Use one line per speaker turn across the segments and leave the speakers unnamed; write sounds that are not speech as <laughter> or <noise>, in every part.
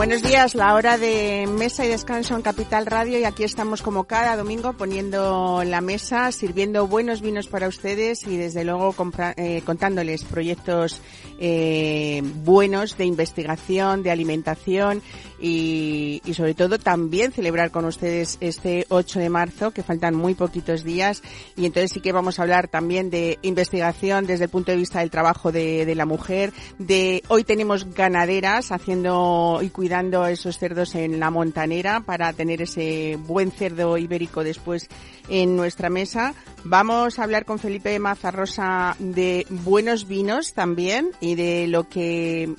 Buenos días, la hora de mesa y descanso en Capital Radio y aquí estamos como cada domingo poniendo la mesa, sirviendo buenos vinos para ustedes y desde luego eh, contándoles proyectos eh, buenos de investigación, de alimentación y, y, sobre todo también celebrar con ustedes este 8 de marzo, que faltan muy poquitos días y entonces sí que vamos a hablar también de investigación desde el punto de vista del trabajo de, de la mujer, de hoy tenemos ganaderas haciendo y cuidando esos cerdos en la montanera para tener ese buen cerdo ibérico después en nuestra mesa. Vamos a hablar con Felipe Mazarrosa de buenos vinos también y de lo que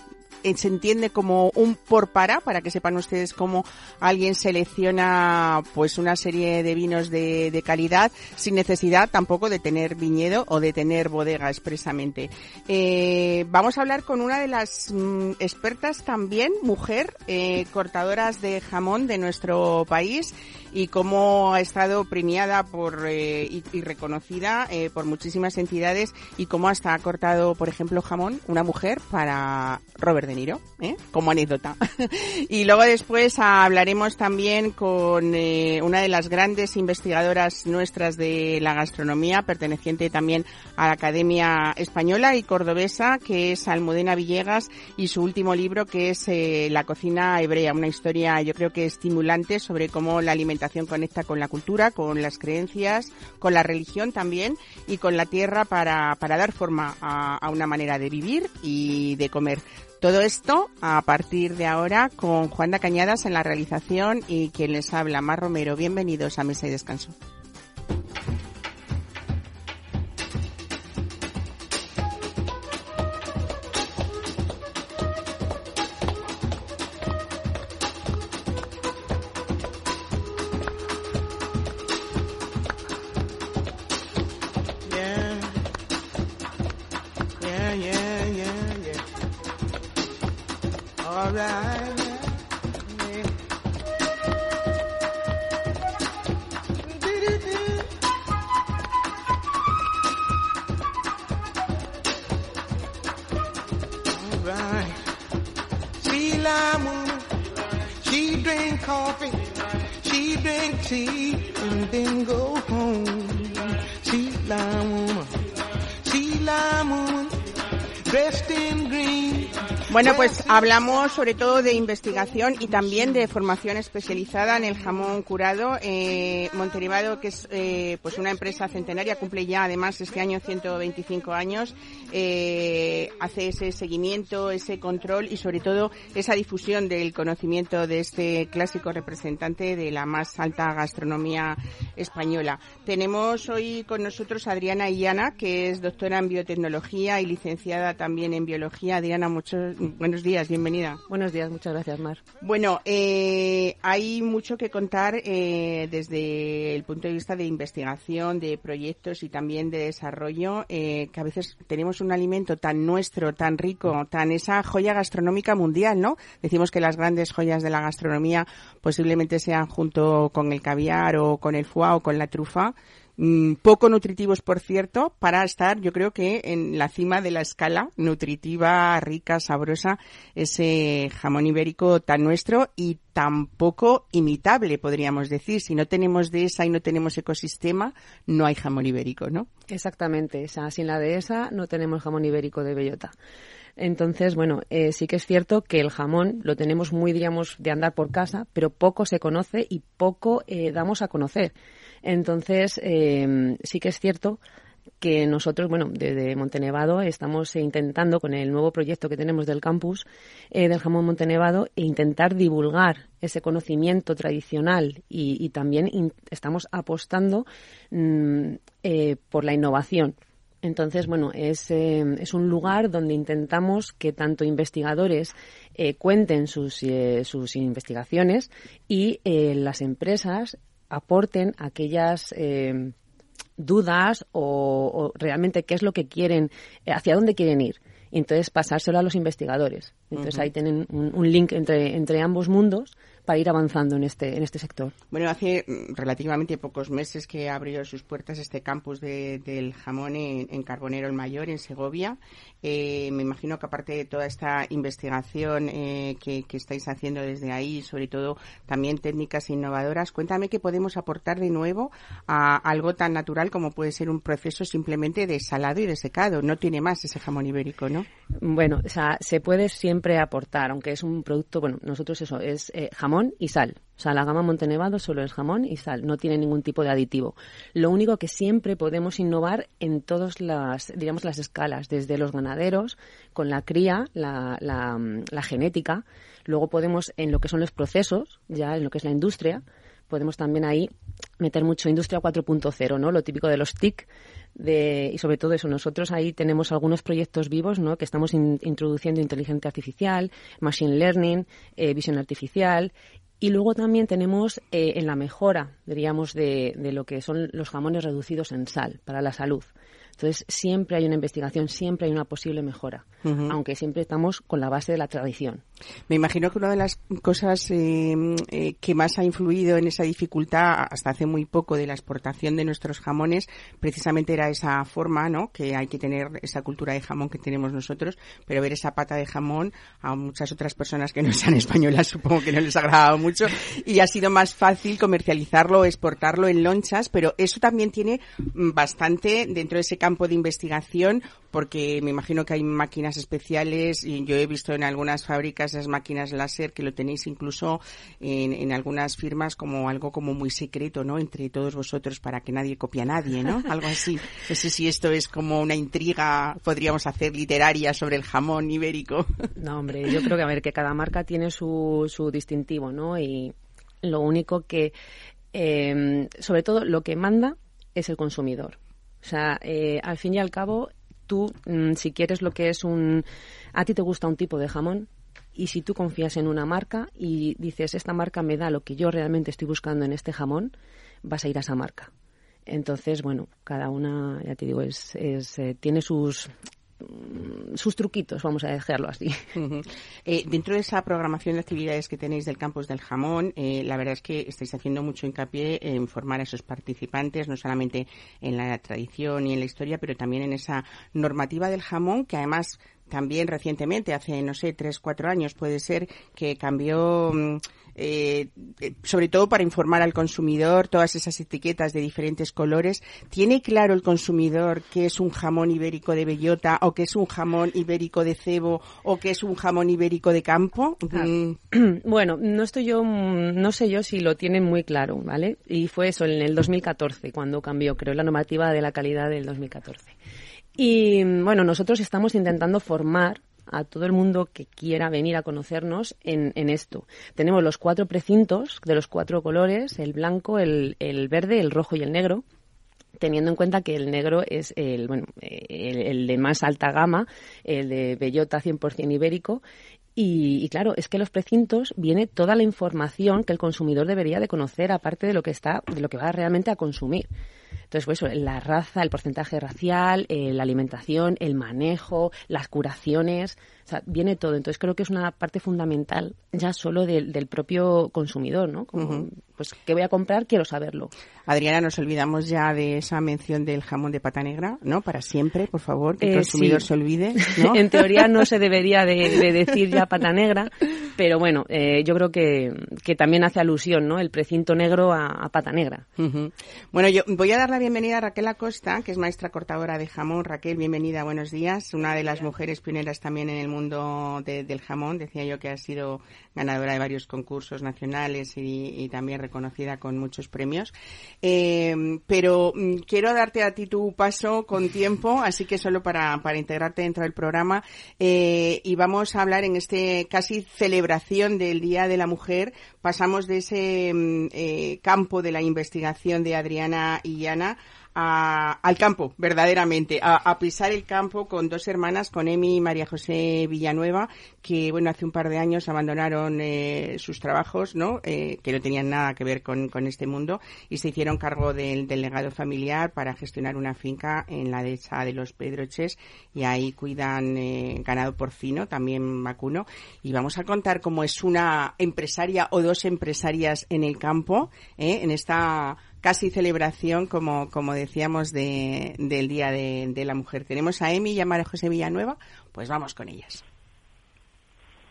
se entiende como un por para, para que sepan ustedes cómo alguien selecciona pues una serie de vinos de, de calidad sin necesidad tampoco de tener viñedo o de tener bodega expresamente. Eh, vamos a hablar con una de las mm, expertas también, mujer, eh, cortadoras de jamón de nuestro país y cómo ha estado premiada por eh, y, y, reconocida eh, por muchísimas entidades y cómo hasta ha cortado, por ejemplo, jamón una mujer para Robert De Niro, ¿eh? como anécdota. <laughs> y luego después hablaremos también con eh, una de las grandes investigadoras nuestras de la gastronomía, perteneciente también a la Academia Española y Cordobesa, que es Almudena Villegas, y su último libro que es eh, La cocina hebrea, una historia yo creo que estimulante sobre cómo la alimentación conecta con la cultura, con las creencias, con la religión también y con la tierra para, para dar forma a, una manera de vivir y de comer. Todo esto a partir de ahora con Juanda Cañadas en la realización y quien les habla, Mar Romero. Bienvenidos a Mesa y Descanso. Bueno, pues hablamos sobre todo de investigación y también de formación especializada en el jamón curado. Eh, Montenevado, que es eh, pues una empresa centenaria, cumple ya además este año 125 años, eh, hace ese seguimiento, ese control y sobre todo esa difusión del conocimiento de este clásico representante de la más alta gastronomía española. Tenemos hoy con nosotros a Adriana Illana, que es doctora en biotecnología y licenciada también en biología. Adriana, muchos buenos días, bienvenida.
Buenos días, muchas gracias, Mar.
Bueno, eh, hay mucho que contar eh, desde el punto de vista de investigación, de proyectos y también de desarrollo, eh, que a veces tenemos un alimento tan nuestro, tan rico, tan esa joya gastronómica mundial, ¿no? Decimos que las grandes joyas de la gastronomía posiblemente sean junto con el caviar o con el foie o con la trufa, poco nutritivos, por cierto, para estar, yo creo que en la cima de la escala nutritiva, rica, sabrosa, ese jamón ibérico tan nuestro y tan poco imitable, podríamos decir. Si no tenemos dehesa y no tenemos ecosistema, no hay jamón ibérico, ¿no?
Exactamente. O sin la dehesa no tenemos jamón ibérico de bellota. Entonces, bueno, eh, sí que es cierto que el jamón lo tenemos muy, diríamos, de andar por casa, pero poco se conoce y poco eh, damos a conocer. Entonces, eh, sí que es cierto que nosotros, bueno, desde Montenevado estamos intentando con el nuevo proyecto que tenemos del campus eh, del jamón Montenevado e intentar divulgar ese conocimiento tradicional y, también estamos apostando mm, eh, por la innovación. Entonces, bueno, es, eh, es, un lugar donde intentamos que tanto investigadores eh, cuenten sus, eh, sus investigaciones y las empresas aporten aquellas eh, dudas o, o, realmente qué es lo que quieren, hacia dónde quieren ir. y entonces pasárselo a los investigadores. Entonces ahí tienen un, link entre, entre ambos mundos para ir avanzando en este, en este sector.
Bueno, hace mm, relativamente pocos meses que abrió sus puertas este campus del jamón en, Carbonero el Mayor, en Segovia. Eh, me imagino que aparte de toda esta investigación eh, que, estáis haciendo desde ahí, sobre todo también técnicas innovadoras, cuéntame qué podemos aportar de nuevo a algo tan natural como puede ser un proceso simplemente de salado y de secado. No tiene más ese jamón ibérico, ¿no?
Bueno, o sea, se puede siempre aportar, aunque es un producto, bueno, nosotros eso, es eh, jamón y sal. O sea, la gama Montenevado solo es jamón y sal, no tiene ningún tipo de aditivo. Lo único que siempre podemos innovar en todas las, digamos, las escalas, desde los ganaderos, con la cría, la, la genética, luego podemos en lo que son los procesos, ya en lo que es la industria, podemos también ahí meter mucho industria 4.0, ¿no? Lo típico de los TIC, de, y sobre todo eso, nosotros ahí tenemos algunos proyectos vivos, ¿no? Que estamos introduciendo inteligencia artificial, machine learning, eh, visión artificial y luego también tenemos eh, en la mejora, diríamos, de, de, lo que son los jamones reducidos en sal para la salud. Entonces, siempre hay una investigación, siempre hay una posible mejora, aunque siempre estamos con la base de la tradición.
Me imagino que una de las cosas eh, eh, que más ha influido en esa dificultad hasta hace muy poco de la exportación de nuestros jamones precisamente era esa forma, ¿no? Que hay que tener esa cultura de jamón que tenemos nosotros, pero ver esa pata de jamón a muchas otras personas que no sean <laughs> españolas supongo que no les ha agradado mucho y ha sido más fácil comercializarlo, exportarlo en lonchas, pero eso también tiene mm, bastante dentro de ese campo campo de investigación porque me imagino que hay máquinas especiales y yo he visto en algunas fábricas esas máquinas láser que lo tenéis incluso en, algunas firmas como algo como muy secreto, ¿no? Entre todos vosotros para que nadie copie a nadie, ¿no? <laughs> Algo así. No sé si esto es como una intriga, podríamos hacer literaria sobre el jamón ibérico. <laughs>
No, hombre, yo creo que a ver que cada marca tiene su, su distintivo, ¿no? Y lo único que, eh, sobre todo, lo que manda es el consumidor. O sea, eh, al fin y al cabo, tú, mm, si quieres lo que es un... A ti te gusta un tipo de jamón y si tú confías en una marca y dices, esta marca me da lo que yo realmente estoy buscando en este jamón, vas a ir a esa marca. Entonces, bueno, cada una, ya te digo, es, es eh, tiene sus sus truquitos, vamos a dejarlo así.
Eh, dentro de esa programación de actividades que tenéis del campus del jamón, eh, la verdad es que estáis haciendo mucho hincapié en formar a esos participantes, no solamente en la tradición y en la historia, pero también en esa normativa del jamón, que además también recientemente, hace, no sé, tres, cuatro años puede ser, que cambió, mm, eh, eh, sobre todo para informar al consumidor, todas esas etiquetas de diferentes colores. ¿Tiene claro el consumidor que es un jamón ibérico de bellota o que es un jamón ibérico de cebo o que es un jamón ibérico de campo?
Ah. Mm. <clears throat> Bueno, no estoy yo, mm, no sé yo si lo tienen muy claro, ¿vale? Y fue eso en el 2014 cuando cambió, creo, la normativa de la calidad del 2014. Y bueno, nosotros estamos intentando formar a todo el mundo que quiera venir a conocernos en, esto. Tenemos los cuatro precintos de los cuatro colores, el blanco, el, verde, el rojo y el negro teniendo en cuenta que el negro es el, bueno, el, de más alta gama, el de bellota 100% ibérico, y, y, claro, es que los precintos viene toda la información que el consumidor debería de conocer, aparte de lo que está, de lo que va realmente a consumir. Entonces, pues la raza, el porcentaje racial, eh, la alimentación, el manejo, las curaciones, o sea, viene todo. Entonces, creo que es una parte fundamental ya solo del, propio consumidor, ¿no? Como, Pues, ¿qué voy a comprar? Quiero saberlo.
Adriana, nos olvidamos ya de esa mención del jamón de pata negra, ¿no? Para siempre, por favor, que el eh, consumidor se olvide, <laughs> ¿no?
en teoría no se debería de, decir ya pata negra, pero bueno, eh, yo creo que, que también hace alusión, ¿no? El precinto negro a, pata negra.
Bueno, yo voy a dar la bienvenida a Raquel Acosta, que es maestra cortadora de jamón. Raquel, bienvenida, buenos días. Una de las mujeres pioneras también en el mundo del jamón. Decía yo que ha sido ganadora de varios concursos nacionales y, también reconocida con muchos premios. Eh, pero mm, quiero darte a ti tu paso con tiempo, así que solo para, para integrarte dentro del programa. Eh, y vamos a hablar en este casi celebración del Día de la Mujer. Pasamos de ese mm, eh, campo de la investigación de Adriana y Ana al campo, verdaderamente, a, pisar el campo con dos hermanas, con Emi y María José Villanueva, que, bueno, hace un par de años abandonaron eh, sus trabajos, ¿no? Eh, que no tenían nada que ver con, este mundo y se hicieron cargo del, legado familiar para gestionar una finca en la dehesa de los Pedroches y ahí cuidan eh, ganado porcino, también vacuno. Y vamos a contar cómo es una empresaria o dos empresarias en el campo, en esta casi celebración, como, como decíamos, de, del Día de, la Mujer. Tenemos a Emi y a María José Villanueva, pues vamos con ellas.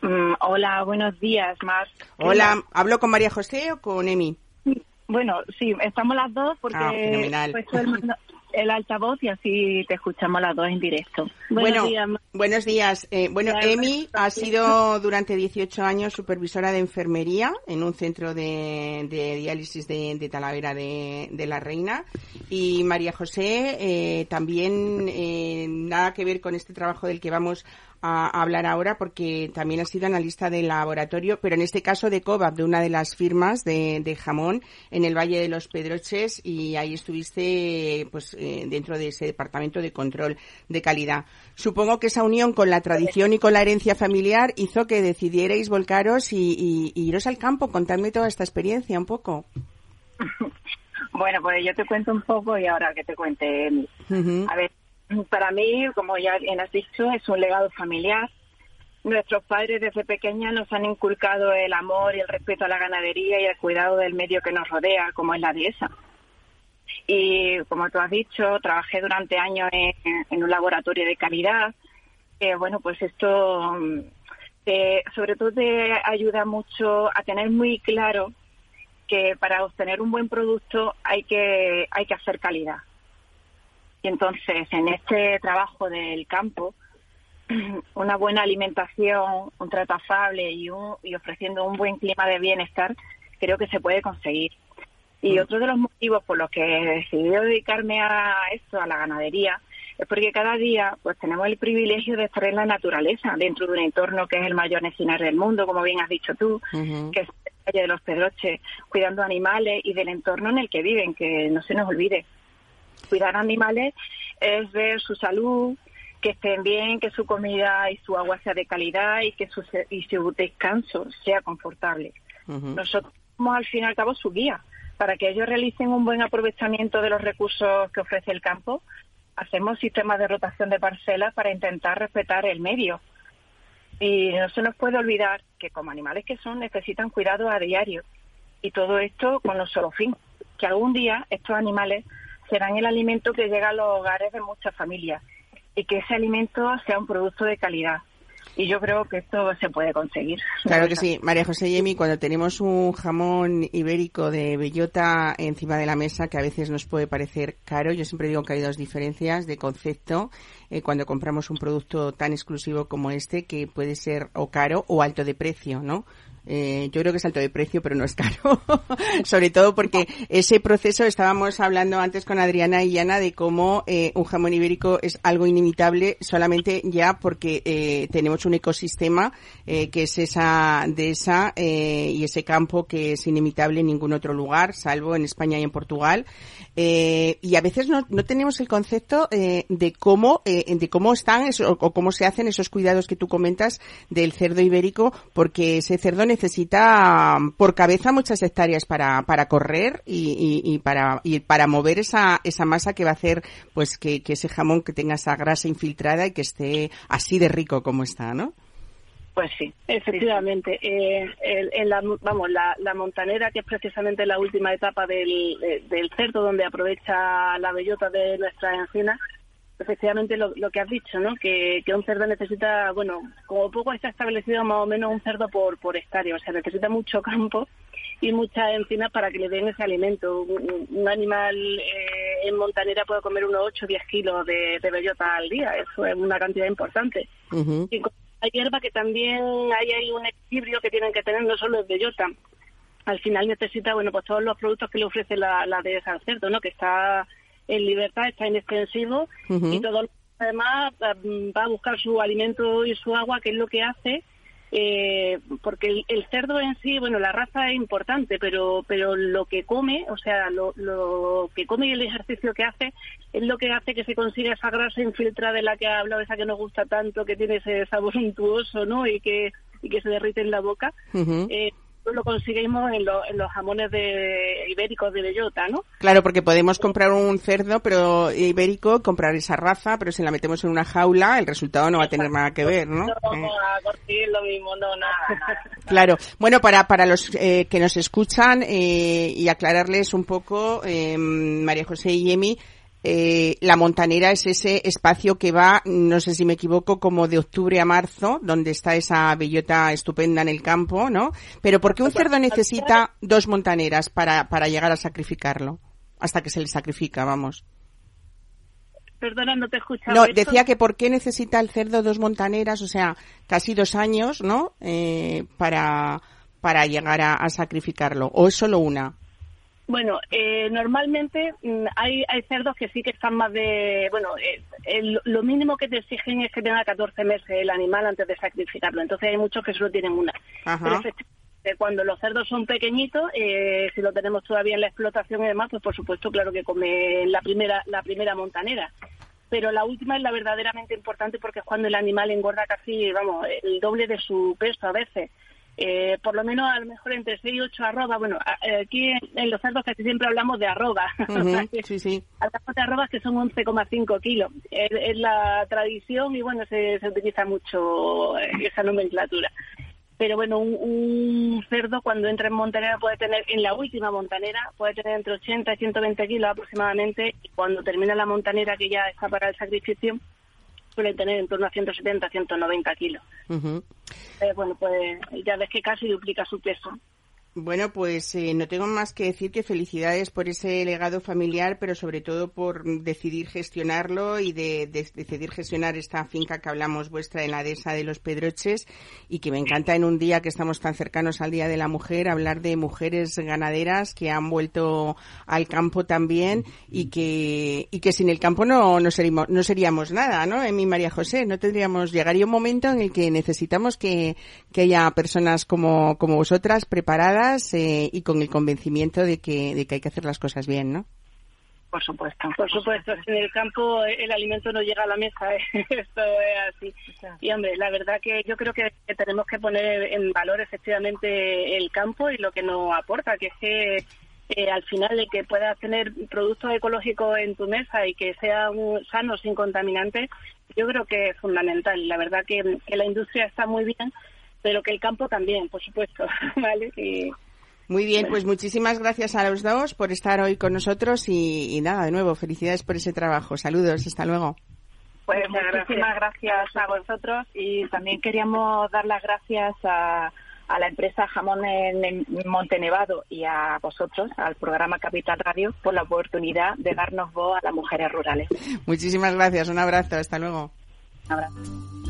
Mm, hola, buenos días, Mar.
Hola, ¿hablo con María José o con Emi?
Bueno, sí, estamos las dos porque ah, el altavoz y así te escuchamos las dos en directo.
Buenos bueno, días. Buenos días. Eh, bueno, Emi ha sido durante 18 años supervisora de enfermería en un centro de, diálisis de, Talavera de, la Reina. Y María José, eh, también eh, nada que ver con este trabajo del que vamos a, hablar ahora porque también ha sido analista del laboratorio, pero en este caso de COVAP, de una de las firmas de, jamón en el Valle de los Pedroches y ahí estuviste pues eh, dentro de ese departamento de control de calidad. Supongo que esa unión con la tradición y con la herencia familiar hizo que decidierais volcaros y, iros al campo. Contadme toda esta experiencia un poco. <laughs>
Bueno, pues yo te cuento un poco y ahora que te cuente. A ver, para mí, como ya bien has dicho, es un legado familiar. Nuestros padres desde pequeña nos han inculcado el amor y el respeto a la ganadería y el cuidado del medio que nos rodea, como es la dehesa. Y como tú has dicho, trabajé durante años en, un laboratorio de calidad. bueno, pues esto eh, sobre todo te ayuda mucho a tener muy claro que para obtener un buen producto hay que, hay que hacer calidad y entonces, en este trabajo del campo, <clears throat> una buena alimentación, un trato afable y, y ofreciendo un buen clima de bienestar, creo que se puede conseguir. Y mm. otro de los motivos por los que he decidido dedicarme a esto, a la ganadería, es porque cada día pues tenemos el privilegio de estar en la naturaleza, dentro de un entorno que es el mayor encinar del mundo, como bien has dicho tú, que es el Valle de los Pedroches, cuidando animales y del entorno en el que viven, que no se nos olvide cuidar animales es ver su salud, que estén bien, que su comida y su agua sea de calidad y que su, y su descanso sea confortable. Nosotros somos al fin y al cabo su guía. Para que ellos realicen un buen aprovechamiento de los recursos que ofrece el campo, hacemos sistemas de rotación de parcelas para intentar respetar el medio. Y no se nos puede olvidar que como animales que son necesitan cuidado a diario. Y todo esto con un solo fin, que algún día estos animales serán el alimento que llega a los hogares de muchas familias y que ese alimento sea un producto de calidad. Y yo creo que esto se puede conseguir.
Claro que sí. María José Yemi, cuando tenemos un jamón ibérico de bellota encima de la mesa, que a veces nos puede parecer caro, yo siempre digo que hay dos diferencias de concepto eh, cuando compramos un producto tan exclusivo como este, que puede ser o caro o alto de precio, ¿no? Eh, yo creo que es alto de precio, pero no es caro. <laughs> Sobre todo porque ese proceso, estábamos hablando antes con Adriana y Ana de cómo eh, un jamón ibérico es algo inimitable solamente ya porque eh, tenemos un ecosistema que es esa de esa y ese campo que es inimitable en ningún otro lugar, salvo en España y en Portugal. y a veces no, no tenemos el concepto de cómo de cómo están o cómo se hacen esos cuidados que tú comentas del cerdo ibérico, porque ese cerdo necesita por cabeza muchas hectáreas para, para correr y, y, para, y para mover esa, esa masa que va a hacer pues que, ese jamón que tenga esa grasa infiltrada y que esté así de rico como está, ¿no?
Pues sí, efectivamente. Eh, en la, vamos, la, la, montanera, que es precisamente la última etapa del, del cerdo, donde aprovecha la bellota de nuestra encina, efectivamente lo, que has dicho, ¿no? Que, un cerdo necesita, bueno, como poco está establecido más o menos un cerdo por, por estadio, o sea, necesita mucho campo y muchas encinas para que le den ese alimento. Un, animal eh, en montanera puede comer unos 8 o 10 kilos de, bellota al día, eso es una cantidad importante. Y con la hierba que también hay ahí un equilibrio que tienen que tener, no solo es bellota, al final necesita, bueno, pues todos los productos que le ofrece la, la de al cerdo, ¿no? Que está en libertad, está inextensivo y todo lo demás va a buscar su alimento y su agua, que es lo que hace
eh, porque el, cerdo en sí, bueno, la raza es importante, pero pero lo que come, o sea, lo, lo que come y el ejercicio que hace es lo que hace que se consiga esa grasa infiltrada de la que ha hablado, esa que nos gusta tanto, que tiene ese sabor <laughs> untuoso, ¿no? Y que y que se derrite en la boca lo conseguimos en, en, los jamones de ibéricos de bellota, ¿no?
Claro, porque podemos comprar un cerdo pero ibérico, comprar esa raza, pero si la metemos en una jaula, el resultado no va a tener nada que ver, ¿no?
No vamos a conseguir lo mismo, no, nada, nada. <laughs>
Claro. Bueno, para, para los eh, que nos escuchan eh, y aclararles un poco, eh, María José y Emi, eh, la montanera es ese espacio que va, no sé si me equivoco, como de octubre a marzo, donde está esa bellota estupenda en el campo, ¿no? Pero ¿por qué un cerdo necesita dos montaneras para, para llegar a sacrificarlo? Hasta que se le sacrifica, vamos.
Perdona, no te he escuchado.
No, decía que ¿por qué necesita el cerdo dos montaneras? O sea, casi dos años, ¿no? Eh, para, para llegar a sacrificarlo. ¿O es solo una?
Bueno, eh, normalmente mm, hay, hay cerdos que sí que están más de... Bueno, eh, lo mínimo que te exigen es que tenga 14 meses el animal antes de sacrificarlo. Entonces hay muchos que solo tienen una. Pero cuando los cerdos son pequeñitos, eh, si lo tenemos todavía en la explotación y demás, pues por supuesto, claro que come la primera, la primera montanera. Pero la última es la verdaderamente importante porque es cuando el animal engorda casi, vamos, el doble de su peso a veces. Eh, por lo menos a lo mejor entre 6 y 8 arrobas. Bueno, aquí en los cerdos casi siempre hablamos de arrobas. <laughs>
sí, sí.
Hablamos de arrobas que son 11,5 kilos. Es, la tradición y bueno, se, se utiliza mucho eh, esa nomenclatura. Pero bueno, un, cerdo cuando entra en montanera puede tener, en la última montanera, puede tener entre 80 y 120 kilos aproximadamente. Y cuando termina la montanera que ya está para el sacrificio, suelen tener en torno a 170, 190 kilos. Eh, bueno, pues ya ves que casi duplica su peso.
Bueno, pues eh, no tengo más que decir que felicidades por ese legado familiar, pero sobre todo por decidir gestionarlo y de, decidir gestionar esta finca que hablamos vuestra en la dehesa de los Pedroches y que me encanta en un día que estamos tan cercanos al Día de la Mujer hablar de mujeres ganaderas que han vuelto al campo también y que, y que sin el campo no, no, seríamos, no seríamos nada, ¿no? En mi María José, no tendríamos, llegaría un momento en el que necesitamos que, que haya personas como, como vosotras preparadas eh, y con el convencimiento de que, de que hay que hacer las cosas bien, ¿no?
Por supuesto, por supuesto. En el campo el alimento no llega a la mesa, ¿eh? <laughs> esto es así. Y hombre, la verdad que yo creo que tenemos que poner en valor efectivamente el campo y lo que nos aporta, que es que eh, al final de que puedas tener productos ecológicos en tu mesa y que sean sanos, sin contaminantes, yo creo que es fundamental. La verdad que la industria está muy bien, pero que el campo también, por supuesto, <laughs> ¿vale?
Muy bien, pues muchísimas gracias a los dos por estar hoy con nosotros y, nada, de nuevo, felicidades por ese trabajo. Saludos, hasta luego.
Pues muchísimas gracias a vosotros y también queríamos dar las gracias a, a la empresa Jamón en, Montenevado y a vosotros, al programa Capital Radio, por la oportunidad de darnos voz a las mujeres rurales.
Muchísimas gracias, un abrazo, hasta luego.
Un abrazo.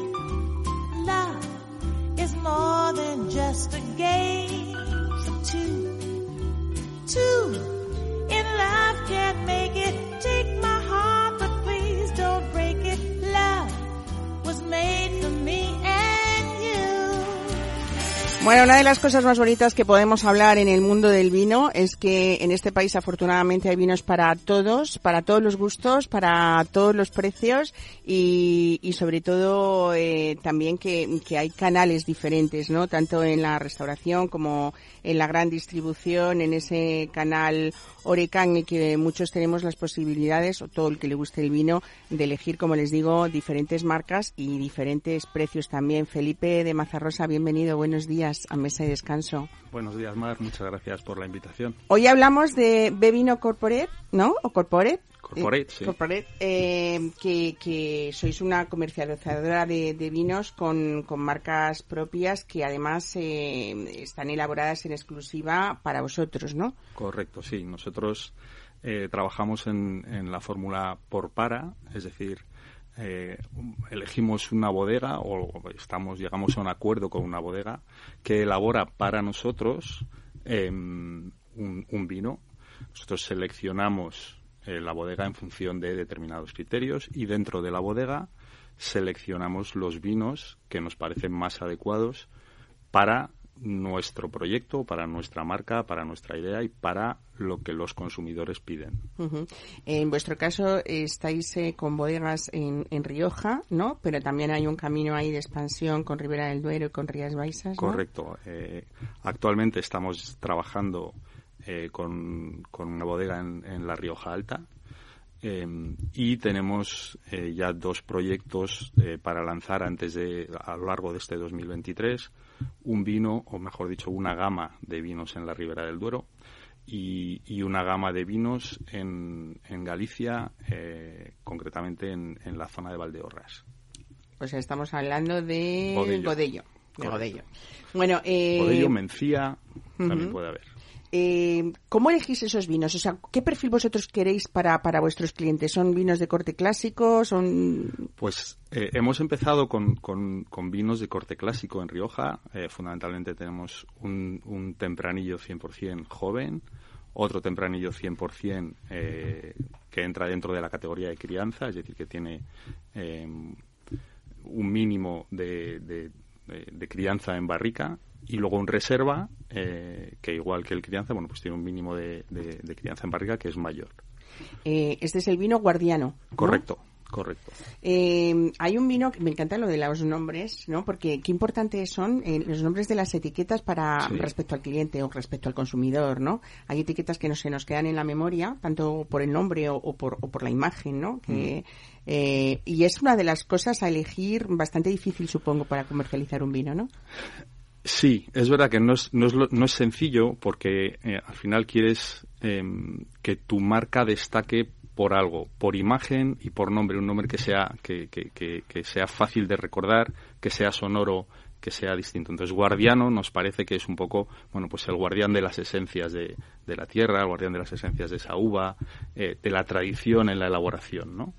is more than just a game Bueno, una de las cosas más bonitas que podemos hablar en el mundo del vino es que en este país afortunadamente hay vinos para todos, para todos los gustos, para todos los precios y, y sobre todo eh, también que, que, hay canales diferentes, ¿no? Tanto en la restauración como en la gran distribución, en ese canal Orecan y que muchos tenemos las posibilidades, o todo el que le guste el vino, de elegir, como les digo, diferentes marcas y diferentes precios también. Felipe de Mazarrosa, bienvenido, buenos días a Mesa y Descanso.
Buenos días, Mar, muchas gracias por la invitación.
Hoy hablamos de Bevino Corporate, ¿no? ¿O Corporate? Corporate, eh, que, sois una comercializadora de, vinos con, marcas propias que además eh, están elaboradas en exclusiva para vosotros, ¿no?
Correcto, sí. Nosotros eh, trabajamos en, en la fórmula por para, es decir, eh, elegimos una bodega o estamos llegamos a un acuerdo con una bodega que elabora para nosotros em, un, vino. Nosotros seleccionamos eh, la bodega en función de determinados criterios y dentro de la bodega seleccionamos los vinos que nos parecen más adecuados para nuestro proyecto, para nuestra marca, para nuestra idea y para lo que los consumidores piden.
En vuestro caso estáis eh, con bodegas en, Rioja, ¿no? Pero también hay un camino ahí de expansión con Ribera del Duero y con Rías Baixas.
Correcto. Eh, actualmente estamos trabajando eh, con, una bodega en, La Rioja Alta. Y tenemos ya dos proyectos para lanzar antes de a lo largo de este 2023 un vino, o mejor dicho, una gama de vinos en la Ribera del Duero y, una gama de vinos en, en Galicia, eh, concretamente en, la zona de Valdeorras.
Pues estamos hablando de Godello.
Bueno, eh... Godello, Mencía, también puede haber.
Eh, ¿Cómo elegís esos vinos? O sea, ¿qué perfil vosotros queréis para, para vuestros clientes? ¿Son vinos de corte clásico? ¿Son...?
Pues eh, hemos empezado con, con, vinos de corte clásico en Rioja. Eh, fundamentalmente tenemos un, un tempranillo 100% joven, otro tempranillo 100% eh, que entra dentro de la categoría de crianza, es decir, que tiene un mínimo de crianza en barrica y luego un reserva eh, que igual que el crianza, bueno, pues tiene un mínimo de, crianza en barriga que es mayor.
Eh, este es el vino guardiano.
Correcto. Correcto.
Eh, hay un vino que me encanta lo de los nombres, ¿no? Porque qué importantes son los nombres de las etiquetas para respecto al cliente o respecto al consumidor, ¿no? Hay etiquetas que no se nos quedan en la memoria, tanto por el nombre o, por, o por, la imagen, ¿no? Que, mm. y es una de las cosas a elegir bastante difícil, supongo, para comercializar un vino, ¿no?
Sí, es verdad que no es, no es, no es sencillo porque eh, al final quieres em, que tu marca destaque por algo, por imagen y por nombre, un nombre que sea, que, que, que, sea fácil de recordar, que sea sonoro, que sea distinto. Entonces, guardiano nos parece que es un poco, bueno, pues el guardián de las esencias de, de la tierra, el guardián de las esencias de esa uva, eh, de la tradición en la elaboración, ¿no?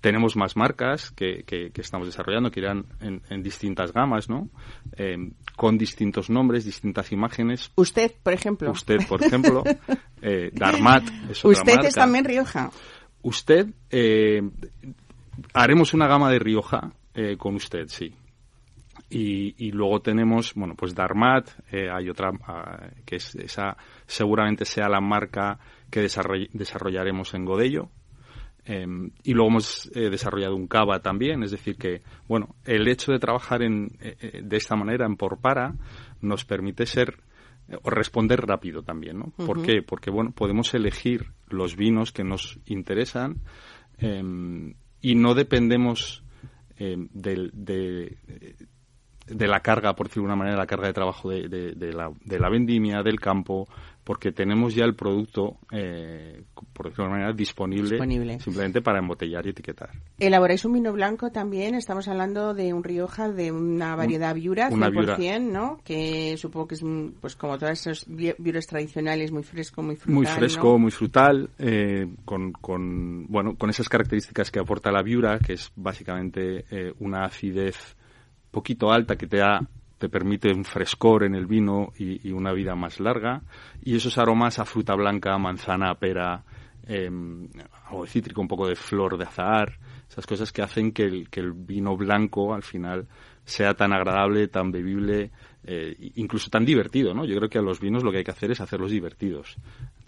Tenemos más marcas que, que, estamos desarrollando que irán en, distintas gamas, ¿no? Eh, con distintos nombres, distintas imágenes.
Usted, por ejemplo.
Usted, por ejemplo. <laughs> eh, Darmat es otra
Usted es también Rioja.
Usted, eh, haremos una gama de Rioja eh, con usted, sí. Y, y, luego tenemos, bueno, pues Darmat, eh, hay otra ah, que es esa seguramente sea la marca que desarrollaremos en Godello, Em, y luego hemos eh, desarrollado un Cava también, es decir que, bueno, el hecho de trabajar en, eh, eh, de esta manera en por para nos permite ser o responder rápido también, ¿no? ¿Por qué? Porque, bueno, podemos elegir los vinos que nos interesan em, y no dependemos em, de, de, la carga, por decirlo de una manera, la carga de trabajo de, de, la, de la vendimia, del campo, porque tenemos ya el producto, eh, por decirlo de manera, disponible, simplemente para embotellar y etiquetar.
¿Elaboráis un vino blanco también? Estamos hablando de un Rioja, de una variedad Viura, 100%, ¿no? Que supongo que es, pues como todos esos viuras tradicionales, muy fresco, muy frutal,
Muy fresco, muy frutal, eh, con, con, bueno, con esas características que aporta la Viura, que es básicamente eh, una acidez poquito alta que te da te permite un frescor en el vino y, una vida más larga. Y esos aromas a fruta blanca, manzana, pera, eh, algo de cítrico, un poco de flor de azahar, esas cosas que hacen que el, que el vino blanco al final sea tan agradable, tan bebible, eh, incluso tan divertido, ¿no? Yo creo que a los vinos lo que hay que hacer es hacerlos divertidos.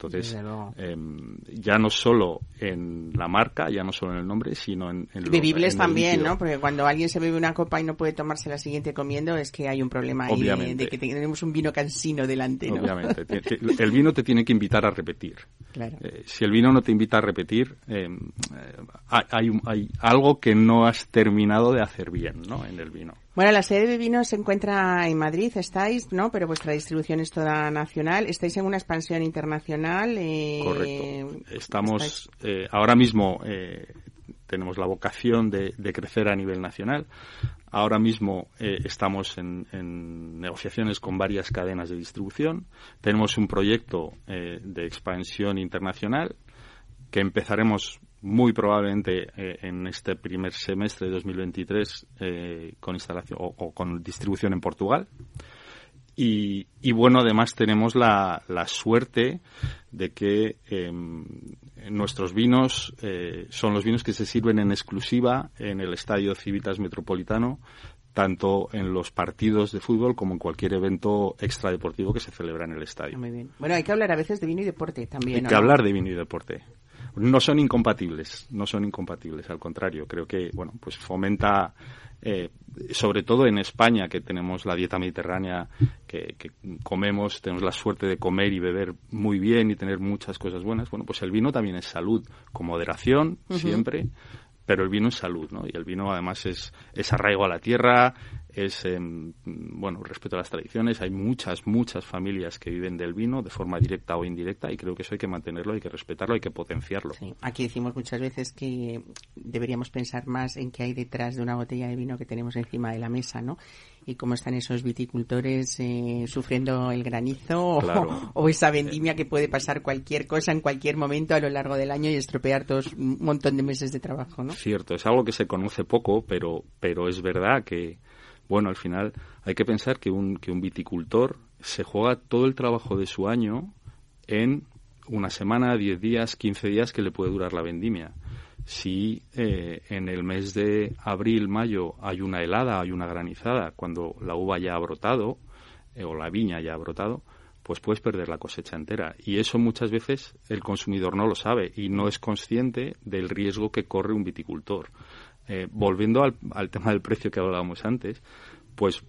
Entonces, em, ya no solo en la marca, ya no solo en el nombre, sino en, en
Bebibles también, ¿no? Porque cuando alguien se bebe una copa y no puede tomarse la siguiente comiendo, es que hay un problema ahí de, que tenemos un vino cansino delante, ¿no?
Obviamente. el vino te tiene que invitar a repetir. Claro. Eh, si el vino no te invita a repetir, em, eh, hay, hay algo que no has terminado de hacer bien, ¿no? En el vino.
Bueno, la sede de vino se encuentra en Madrid, estáis, ¿no? Pero vuestra distribución es toda nacional. ¿Estáis en una expansión internacional?
Eh, Correcto. Estamos eh, ahora mismo eh, tenemos la vocación de, crecer a nivel nacional. Ahora mismo eh, estamos en, negociaciones con varias cadenas de distribución. Tenemos un proyecto eh, de expansión internacional que empezaremos muy probablemente eh, en este primer semestre de 2023 con instalación o, con distribución en Portugal. Y, bueno, además tenemos la, suerte de que em, nuestros vinos eh, son los vinos que se sirven en exclusiva en el Estadio Civitas Metropolitano, tanto en los partidos de fútbol como en cualquier evento extradeportivo que se celebra en el estadio.
Muy bien. Bueno, hay que hablar a veces de vino y deporte también.
Hay que hablar de vino y deporte. No son incompatibles, no son incompatibles, al contrario, creo que, bueno, pues fomenta eh, sobre todo en España, que tenemos la dieta mediterránea, que, comemos, tenemos la suerte de comer y beber muy bien y tener muchas cosas buenas, bueno, pues el vino también es salud, con moderación, siempre, pero el vino es salud, ¿no? Y el vino además es, es arraigo a la tierra, es, em, bueno, respecto a las tradiciones, hay muchas, muchas familias que viven del vino de forma directa o indirecta y creo que eso hay que mantenerlo, hay que respetarlo, hay que potenciarlo.
Aquí decimos muchas veces que deberíamos pensar más en qué hay detrás de una botella de vino que tenemos encima de la mesa, ¿no? Y cómo están esos viticultores eh, sufriendo el granizo o, esa vendimia que puede pasar cualquier cosa en cualquier momento a lo largo del año y estropear todos un montón de meses de trabajo, ¿no?
Cierto, es algo que se conoce poco, pero, pero es verdad que bueno, al final hay que pensar que un, que un viticultor se juega todo el trabajo de su año en una semana, diez días, quince días que le puede durar la vendimia. Si eh, en el mes de abril, mayo hay una helada, hay una granizada, cuando la uva ya ha brotado eh, o la viña ya ha brotado, pues puedes perder la cosecha entera. Y eso muchas veces el consumidor no lo sabe y no es consciente del riesgo que corre un viticultor. Eh, volviendo al, tema del precio que hablábamos antes, pues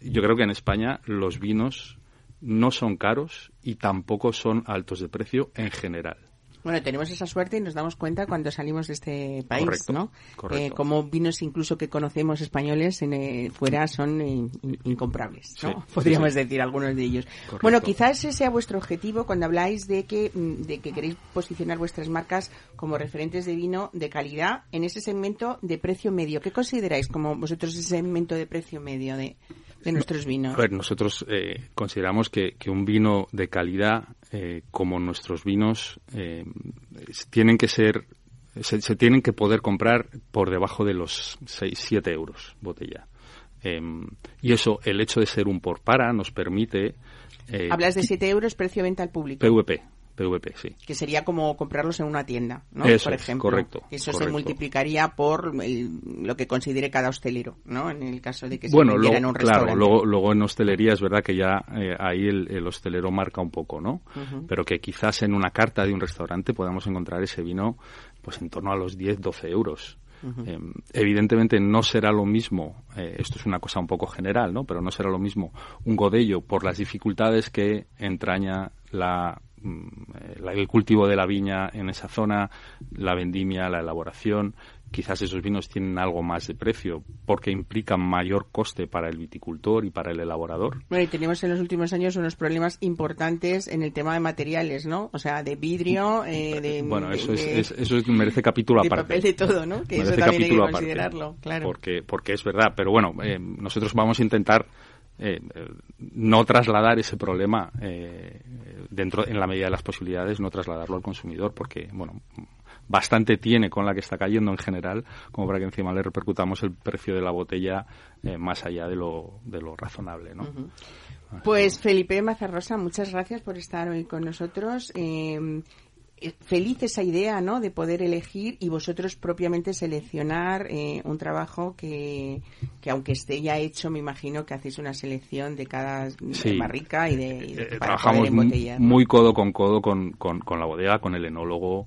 yo creo que en España los vinos no son caros y tampoco son altos de precio en general.
Bueno, tenemos esa suerte y nos damos cuenta cuando salimos de este país, ¿no? Eh, como vinos incluso que conocemos españoles en, eh, fuera son eh, incomprables, ¿no? Podríamos decir algunos de ellos. Bueno, quizás ese sea vuestro objetivo cuando habláis de que, mm, de que queréis posicionar vuestras marcas como referentes de vino de calidad en ese segmento de precio medio. ¿Qué consideráis como vosotros ese segmento de precio medio de, de nuestros vinos?
A ver, nosotros eh, consideramos que, un vino de calidad, eh, como nuestros vinos, eh, tienen que ser, se, tienen que poder comprar por debajo de los 6, 7 euros botella. y eso, el hecho de ser un por para, nos permite...
Hablas de 7 euros precio venta al público.
PVP, PVP, sí.
Que sería como comprarlos en una tienda, ¿no?
por ejemplo. correcto.
Eso se multiplicaría por lo que considere cada hostelero, ¿no? En el caso de que
se bueno, en un claro, luego, luego en hostelería es verdad que ya eh, ahí el, hostelero marca un poco, ¿no? Pero que quizás en una carta de un restaurante podamos encontrar ese vino pues en torno a los 10, 12 euros. Em, evidentemente no será lo mismo, eh, esto es una cosa un poco general, ¿no? Pero no será lo mismo un godello por las dificultades que entraña la el cultivo de la viña en esa zona, la vendimia, la elaboración, quizás esos vinos tienen algo más de precio porque implican mayor coste para el viticultor y para el elaborador.
Bueno, y tenemos en los últimos años unos problemas importantes en el tema de materiales, ¿no? O sea, de vidrio, eh, de...
Bueno, eso, es, eso merece capítulo
de
aparte.
papel de todo, ¿no? Que eso también hay que considerarlo, claro.
Porque, porque es verdad, pero bueno, eh, nosotros vamos a intentar eh, no trasladar ese problema eh, dentro en la medida de las posibilidades no trasladarlo al consumidor porque bueno bastante tiene con la que está cayendo en general como para que encima le repercutamos el precio de la botella eh, más allá de lo, de lo razonable ¿no?
Pues Felipe Mazarrosa, muchas gracias por estar hoy con nosotros. Eh, eh, feliz esa idea, ¿no? De poder elegir y vosotros propiamente seleccionar eh, un trabajo que, que, aunque esté ya hecho, me imagino que hacéis una selección de cada barrica y de,
eh, trabajamos muy codo con codo con, con, la bodega, con el enólogo,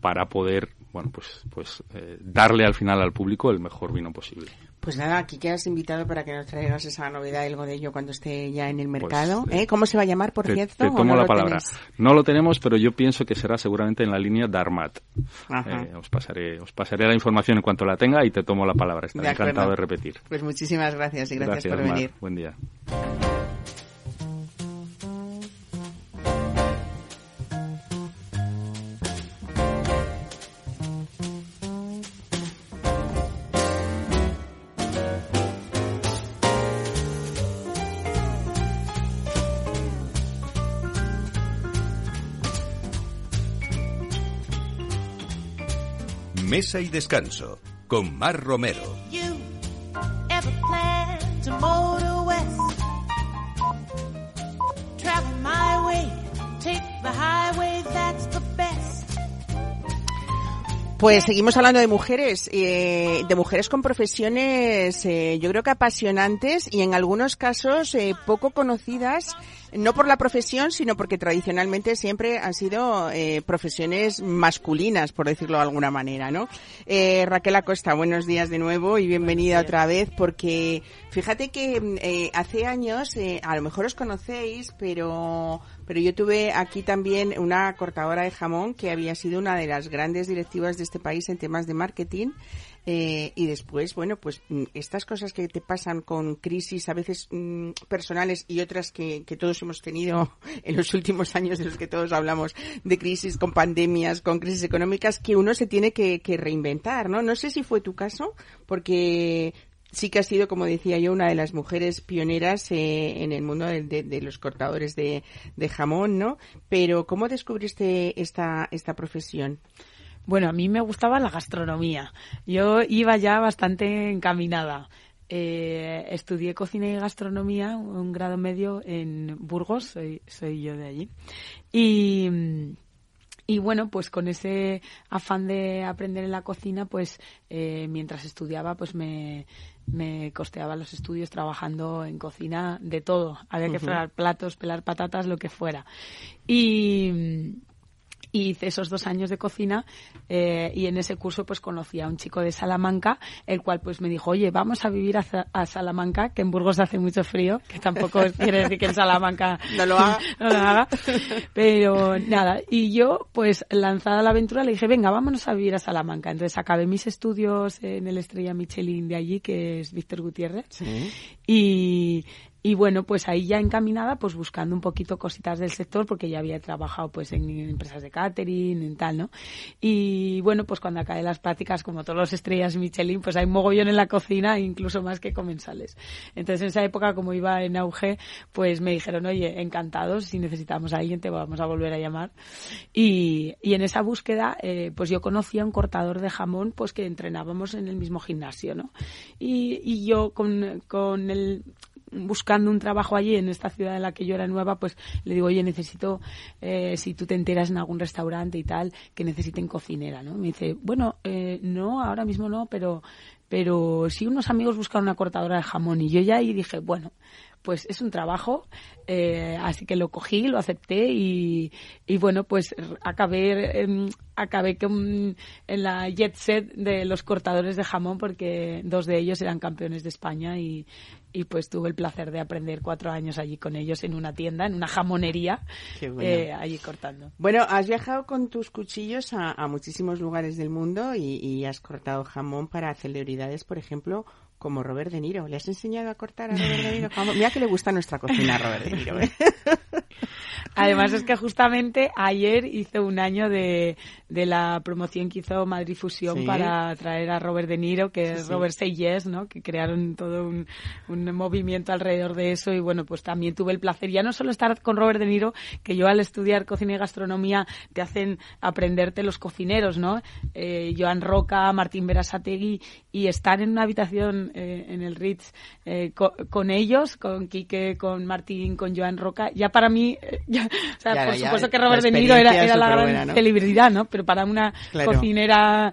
para poder, bueno, pues, pues darle al final al público el mejor vino posible.
Pues nada, aquí quedas invitado para que nos traigas esa novedad del godello cuando esté ya en el pues, mercado. ¿eh? ¿Cómo se va a llamar, por cierto?
Te tomo la palabra. No lo tenemos, pero yo pienso que será seguramente en la línea Darmat. Eh, os, pasaré, os pasaré la información en cuanto la tenga y te tomo la palabra. Estaré encantado de repetir.
Pues muchísimas gracias y gracias, por venir.
Buen día.
Mesa y Descanso con Mar Romero.
Pues seguimos hablando de mujeres, eh, de mujeres con profesiones, eh, yo creo que apasionantes y en algunos casos eh, poco conocidas no por la profesión, sino porque tradicionalmente siempre han sido eh, profesiones masculinas, por decirlo de alguna manera, ¿no? Eh, Raquel Acosta, buenos días de nuevo y bienvenida otra vez, porque fíjate que eh, hace años, eh, a lo mejor os conocéis, pero pero yo tuve aquí también una cortadora de jamón que había sido una de las grandes directivas de este país en temas de marketing eh, y después, bueno, pues mm, estas cosas que te pasan con crisis a veces mm, personales y otras que, que, todos hemos tenido <laughs> en los últimos años de los que todos hablamos de crisis, con pandemias, con crisis económicas, que uno se tiene que, reinventar, ¿no? No sé si fue tu caso, porque sí que has sido, como decía yo, una de las mujeres pioneras eh, en el mundo de los cortadores de, de, jamón, ¿no? Pero ¿cómo descubriste esta, esta profesión?
Bueno, a mí me gustaba la gastronomía. Yo iba ya bastante encaminada. Eh, estudié cocina y gastronomía, un grado medio en Burgos, soy, soy yo de allí. Y, y bueno, pues con ese afán de aprender en la cocina, pues eh, mientras estudiaba, pues me, me costeaba los estudios trabajando en cocina de todo. Había que fregar platos, pelar patatas, lo que fuera. Y, y hice esos dos años de cocina eh, y en ese curso pues conocí a un chico de Salamanca, el cual pues me dijo, oye, vamos a vivir a, Salamanca, que en Burgos hace mucho frío, que tampoco <laughs> quiere decir que en Salamanca
no lo haga. <laughs>
no lo haga. Pero nada, y yo pues lanzada la aventura le dije, venga, vámonos a vivir a Salamanca. Entonces acabé mis estudios en el Estrella Michelin de allí, que es Víctor Gutiérrez. Sí. Y, y bueno, pues ahí ya encaminada, pues buscando un poquito cositas del sector, porque ya había trabajado pues en empresas de catering, en tal, ¿no? Y bueno, pues cuando acabé las prácticas, como todos los estrellas Michelin, pues hay mogollón en la cocina, incluso más que comensales. Entonces en esa época, como iba en auge, pues me dijeron, oye, encantados, si necesitamos a alguien te vamos a volver a llamar. Y, y en esa búsqueda, eh, pues yo conocí a un cortador de jamón, pues que entrenábamos en el mismo gimnasio, ¿no? Y, y yo con, con el, buscando un trabajo allí en esta ciudad en la que yo era nueva, pues le digo, oye, necesito, eh, si tú te enteras en algún restaurante y tal, que necesiten cocinera, ¿no? Me dice, bueno, eh, no, ahora mismo no, pero, pero sí unos amigos buscan una cortadora de jamón y yo ya ahí dije, bueno, pues es un trabajo, eh, así que lo cogí, lo acepté y, y bueno, pues acabé, eh, acabé en la jet set de los cortadores de jamón porque dos de ellos eran campeones de España y, y pues tuve el placer de aprender cuatro años allí con ellos en una tienda, en una jamonería, eh, allí cortando.
Bueno, has viajado con tus cuchillos a, a muchísimos lugares del mundo y, y has cortado jamón para celebridades, por ejemplo, como Robert De Niro. ¿Le has enseñado a cortar a Robert De Niro? Mira que le gusta nuestra cocina a Robert De Niro. ¿eh? <laughs>
Además es que justamente ayer hizo un año de, de la promoción que hizo Madrid Fusión para traer a Robert De Niro, que es Robert Say Yes, ¿no? Que crearon todo un, un, movimiento alrededor de eso y bueno, pues también tuve el placer, ya no solo estar con Robert De Niro, que yo al estudiar cocina y gastronomía te hacen aprenderte los cocineros, ¿no? Eh, Joan Roca, Martín Berasategui y estar en una habitación eh, en el Ritz eh, con, con, ellos, con Quique, con Martín, con Joan Roca, ya para mí eh, <laughs> o sea, por supuesto que Robert De Niro era, era la gran celebridad, ¿no? Pero para una cocinera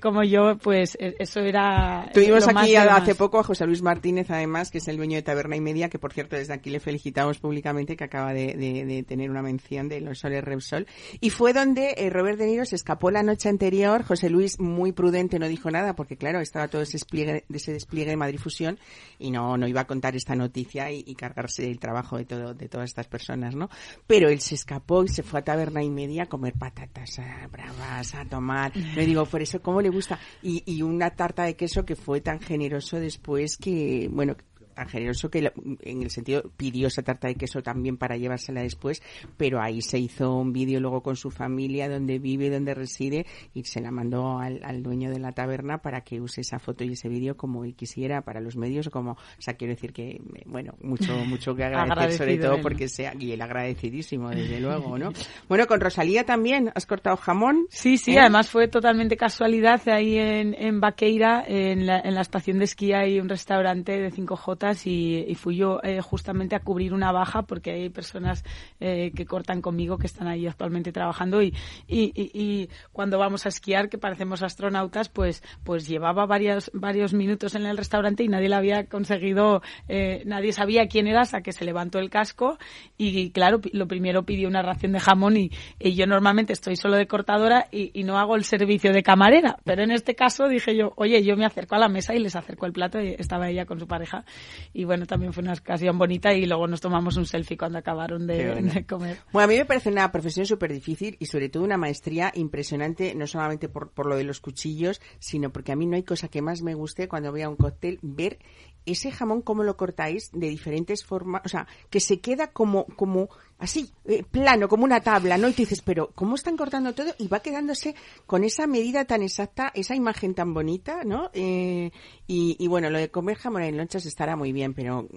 como yo, pues e, eso era.
Tuvimos aquí hace poco a José Luis Martínez, además, que es el dueño de Taberna y Media, que por cierto desde aquí le felicitamos públicamente, que acaba de, tener una mención de los soles Repsol. Y fue donde Robert De Niro se escapó la noche anterior. José Luis, muy prudente, no dijo nada, porque claro, estaba todo ese despliegue, ese despliegue de Madrid Fusión y no, no iba a contar esta noticia y, cargarse el trabajo de todo, de todas estas personas, ¿no? Pero él se escapó y se fue a Taberna y Media a comer patatas bravas, a tomar. Le digo, por eso, ¿cómo le gusta? Y, y una tarta de queso que fue tan generoso después que, bueno, tan generoso que en el sentido pidió esa tarta de queso también para llevársela después, pero ahí se hizo un vídeo luego con su familia, donde vive, donde reside, y se la mandó al, dueño de la taberna para que use esa foto y ese vídeo como él quisiera para los medios, como, o sea, quiero decir que, bueno, mucho, mucho que agradecer, sobre todo porque sea, y el agradecidísimo, desde luego, ¿no? Bueno, con Rosalía también, ¿has cortado jamón?
Sí, sí, ¿Eh? además fue totalmente casualidad ahí en, en Baqueira, en la, en la estación de esquí hay un restaurante de 5J y, fui yo eh, justamente a cubrir una baja porque hay personas eh, que cortan conmigo que están ahí actualmente trabajando y, y, cuando vamos a esquiar que parecemos astronautas pues pues llevaba varios varios minutos en el restaurante y nadie le había conseguido eh, nadie sabía quién era hasta que se levantó el casco y claro lo primero pidió una ración de jamón y, yo normalmente estoy solo de cortadora y, no hago el servicio de camarera pero en este caso dije yo oye yo me acerco a la mesa y les acerco el plato y estaba ella con su pareja y bueno, también fue una ocasión bonita y luego nos tomamos un selfie cuando acabaron de, comer.
Bueno, a mí me parece una profesión súper difícil y sobre todo una maestría impresionante, no solamente por, por lo de los cuchillos, sino porque a mí no hay cosa que más me guste cuando voy a un cóctel ver ese jamón cómo lo cortáis de diferentes formas, o sea, que se queda como como así, eh, plano, como una tabla, ¿no? Y tú dices, pero ¿cómo están cortando todo? Y va quedándose con esa medida tan exacta, esa imagen tan bonita, ¿no? Eh, y, bueno, lo de comer jamón en lonchas estará muy bien, pero no,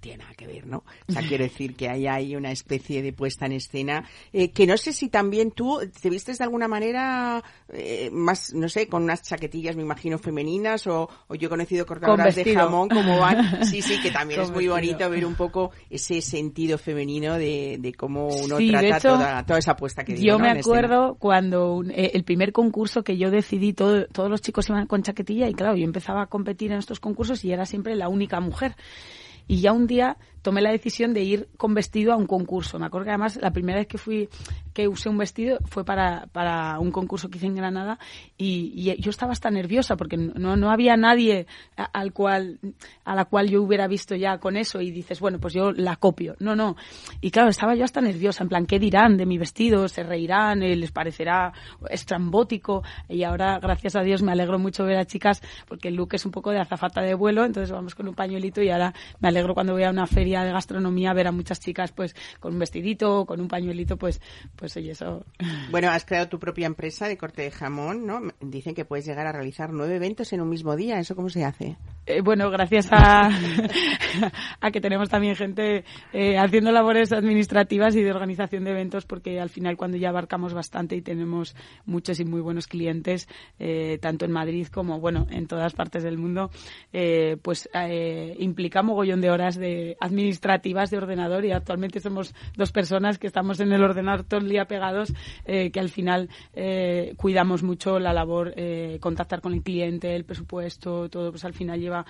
tiene nada que ver, ¿no? O sea, quiero decir que hay ahí una especie de puesta en escena eh, que no sé si también tú te vistes de alguna manera más, no sé, con unas chaquetillas, me imagino, femeninas, o, yo he conocido cortadoras de jamón como van. Sí, sí, que <laughs> también es muy bonito ver un poco ese sentido femenino de de, cómo uno trata toda, esa apuesta que
Yo me acuerdo cuando eh, el primer concurso que yo decidí, todo, todos los chicos iban con chaquetilla y claro, yo empezaba a competir en estos concursos y era siempre la única mujer. Y ya un día tomé la decisión de ir con vestido a un concurso. Me acuerdo que además la primera vez que fui que usé un vestido fue para, para un concurso que hice en Granada y, yo estaba hasta nerviosa porque no, no había nadie al cual a la cual yo hubiera visto ya con eso y dices, bueno, pues yo la copio. No, no. Y claro, estaba yo hasta nerviosa, en plan, ¿qué dirán de mi vestido? ¿Se reirán? Eh, ¿Les parecerá estrambótico? Y ahora, gracias a Dios, me alegro mucho ver a chicas porque el look es un poco de azafata de vuelo, entonces vamos con un pañuelito y ahora me alegro cuando voy a una feria de gastronomía ver a muchas chicas pues con un vestidito, con un pañuelito, pues, pues oye, eso.
Bueno, has creado tu propia empresa de corte de jamón, ¿no? Dicen que puedes llegar a realizar nueve eventos en un mismo día. ¿Eso cómo se hace?
Eh, bueno, gracias a, <laughs> a que tenemos también gente eh, haciendo labores administrativas y de organización de eventos, porque al final cuando ya abarcamos bastante y tenemos muchos y muy buenos clientes, eh, tanto en Madrid como, bueno, en todas partes del mundo, pues implica mogollón de horas de administración administrativas de ordenador y actualmente somos dos personas que estamos en el ordenador todo el día pegados, eh, que al final eh, cuidamos mucho la labor, eh, contactar con el cliente, el presupuesto, todo, pues al final lleva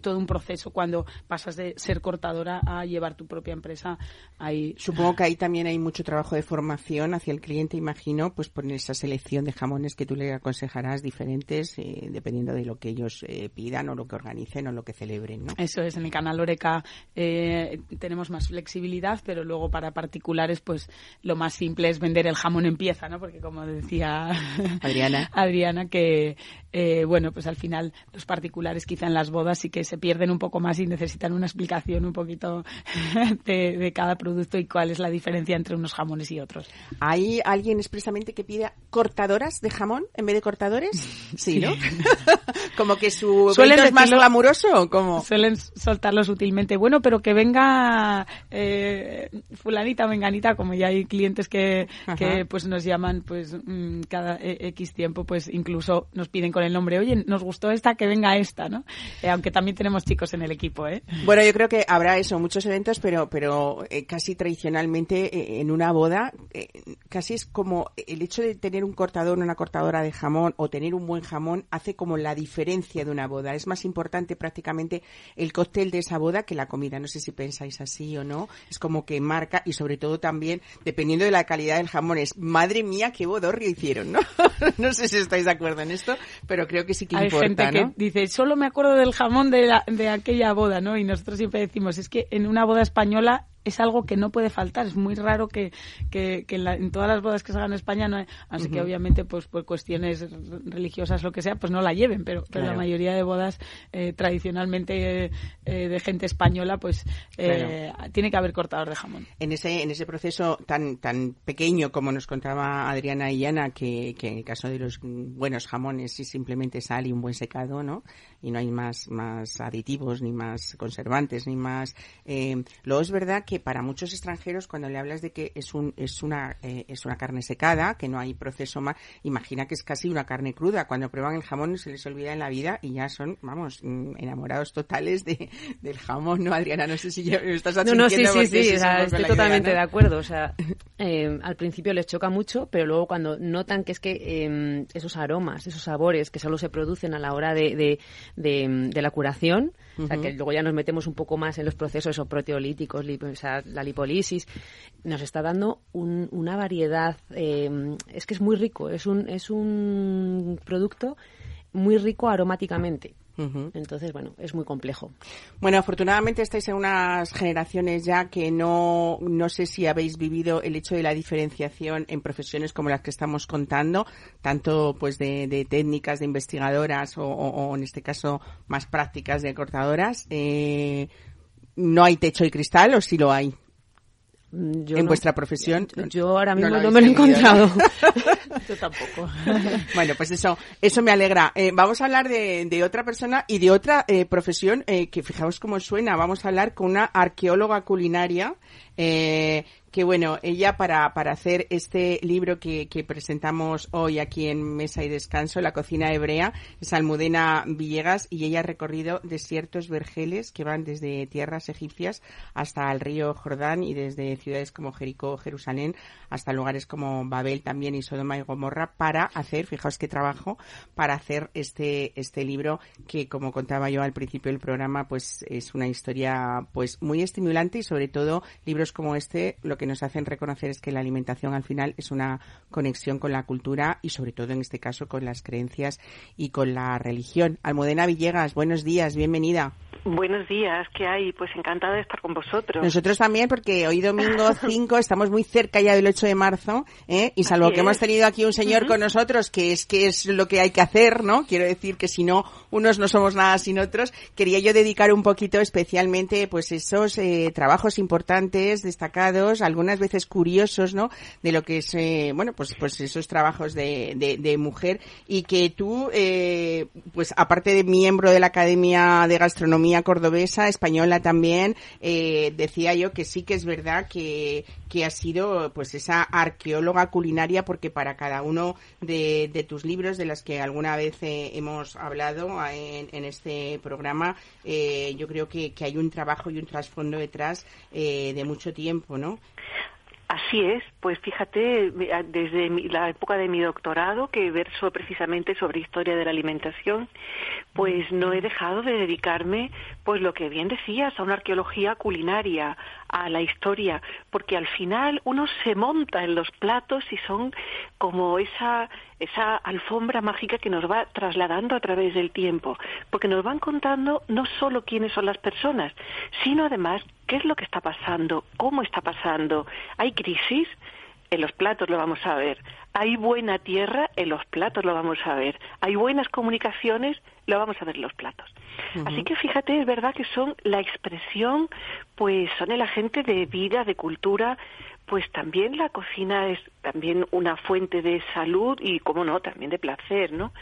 todo un proceso cuando pasas de ser cortadora a llevar tu propia empresa. Ahí.
Supongo que ahí también hay mucho trabajo de formación hacia el cliente, imagino, pues poner esa selección de jamones que tú le aconsejarás diferentes dependiendo de lo que ellos pidan o lo que organicen o lo que celebren, ¿no?
Eso es, en el canal Oreca eh, tenemos más flexibilidad, pero luego para particulares, pues lo más simple es vender el jamón en pieza, ¿no? Porque como decía <laughs>
Adriana,
Adriana que eh, bueno, pues al final los particulares quizá en las bodas sí que se pierden un poco más y necesitan una explicación un poquito <laughs> de, cada producto y cuál es la diferencia entre unos jamones y otros.
¿Hay alguien expresamente que pida cortadoras de jamón en vez de cortadores? <laughs> Sí, ¿no? como que su suelen es más glamuroso como
suelen soltarlo sutilmente bueno, pero que venga eh, fulanita, menganita, como ya hay clientes que, que pues nos llaman pues mm, cada e, X tiempo, pues incluso nos piden con el nombre, oye, nos gustó esta, que venga esta, ¿no? Eh, aunque también tenemos chicos en el equipo, ¿eh?
Bueno, yo creo que habrá eso, muchos eventos, pero, pero eh, casi tradicionalmente en una boda, casi es como el hecho de tener un cortador, una cortadora de jamón o tener un buen jamón hace como la diferencia de una boda. Es más importante prácticamente el cóctel de esa boda que la comida. No sé si pensáis así o no. Es como que marca y sobre todo también, dependiendo de la calidad del jamón, es madre mía qué bodorrio hicieron, ¿no? <laughs> no sé si estáis de acuerdo en esto, pero creo que sí que
Hay
gente
que dice, solo me acuerdo del jamón de, de aquella boda, ¿no? Y nosotros siempre decimos, es que en una boda española es algo que no puede faltar. Es muy raro que, que, en, todas las bodas que se hagan en España, no, así que obviamente pues por cuestiones religiosas, lo que sea, pues no la lleven, pero, la mayoría de bodas eh, tradicionalmente eh, de gente española, pues eh, tiene que haber cortador de jamón.
En ese, en ese proceso tan, tan pequeño como nos contaba Adriana y Ana, que, que en el caso de los buenos jamones es simplemente sal y un buen secado, ¿no? Y no hay más, más aditivos, ni más conservantes, ni más... luego es verdad que para muchos extranjeros cuando le hablas de que es un es una eh, es una carne secada, que no hay proceso más, imagina que es casi una carne cruda. Cuando prueban el jamón se les olvida en la vida y ya son, vamos, mm, enamorados totales de, del jamón, ¿no, Adriana? No sé si ya estás
No, no, sí, sí, sí, estoy totalmente de acuerdo. O sea, eh, al principio les choca mucho, pero luego cuando notan que es que em, esos aromas, esos sabores que solo se producen a la hora de, de, de, la curación, o sea, que luego ya nos metemos un poco más en los procesos o proteolíticos, sea, la lipolisis, nos está dando una variedad, eh, es que es muy rico, es un, es un producto muy rico aromáticamente. Entonces, bueno, es muy complejo.
Bueno, afortunadamente estáis en unas generaciones ya que no, no sé si habéis vivido el hecho de la diferenciación en profesiones como las que estamos contando, tanto pues de, técnicas, de investigadoras o, en este caso más prácticas de cortadoras. Eh, no hay techo y cristal o si lo hay? En vuestra profesión.
Yo ahora mismo no, me lo he encontrado. <laughs>
yo tampoco. <laughs>
bueno, pues eso, eso me alegra. Eh, vamos a hablar de, de, otra persona y de otra eh, profesión eh, que fijaos cómo suena. Vamos a hablar con una arqueóloga culinaria eh, que bueno, ella para, para hacer este libro que, presentamos hoy aquí en Mesa y Descanso, La cocina hebrea, es Almudena Villegas y ella ha recorrido desiertos vergeles que van desde tierras egipcias hasta el río Jordán y desde ciudades como Jericó, Jerusalén, hasta lugares como Babel también y Sodoma y Gomorra para hacer, fijaos qué trabajo, para hacer este, este libro que como contaba yo al principio del programa, pues es una historia pues muy estimulante y sobre todo libros como este lo que nos hacen reconocer es que la alimentación al final es una conexión con la cultura y sobre todo en este caso con las creencias y con la religión. Almudena Villegas, buenos días, bienvenida.
Buenos días, ¿qué hay? Pues encantada de estar con vosotros.
Nosotros también, porque hoy domingo <laughs> 5 estamos muy cerca ya del 8 de marzo, ¿eh? y salvo que hemos tenido aquí un señor con nosotros, que es que es lo que hay que hacer, ¿no? Quiero decir que si no, unos no somos nada sin otros. Quería yo dedicar un poquito especialmente, pues esos eh, trabajos importantes, destacados, algunas veces curiosos, ¿no? De lo que es, eh, bueno, pues, pues esos trabajos de, de, de mujer y que tú, eh, pues aparte de miembro de la Academia de Gastronomía cordobesa, española también, eh, decía yo que sí que es verdad que, que ha sido pues esa arqueóloga culinaria porque para cada uno de, tus libros de las que alguna vez eh, hemos hablado en, en este programa yo creo que, que, hay un trabajo y un trasfondo detrás de mucho tiempo no
Así es, pues fíjate, desde la época de mi doctorado, que verso precisamente sobre historia de la alimentación, pues no he dejado de dedicarme, pues lo que bien decías, a una arqueología culinaria, a la historia, porque al final uno se monta en los platos y son como esa, esa alfombra mágica que nos va trasladando a través del tiempo, porque nos van contando no solo quiénes son las personas, sino además qué es lo que está pasando, cómo está pasando. Hay crisis, en los platos lo vamos a ver. Hay buena tierra, en los platos lo vamos a ver. Hay buenas comunicaciones, lo vamos a ver en los platos. Así que fíjate, es verdad que son la expresión, pues son el agente de vida, de cultura, pues también la cocina es también una fuente de salud y, como no, también de placer, ¿no?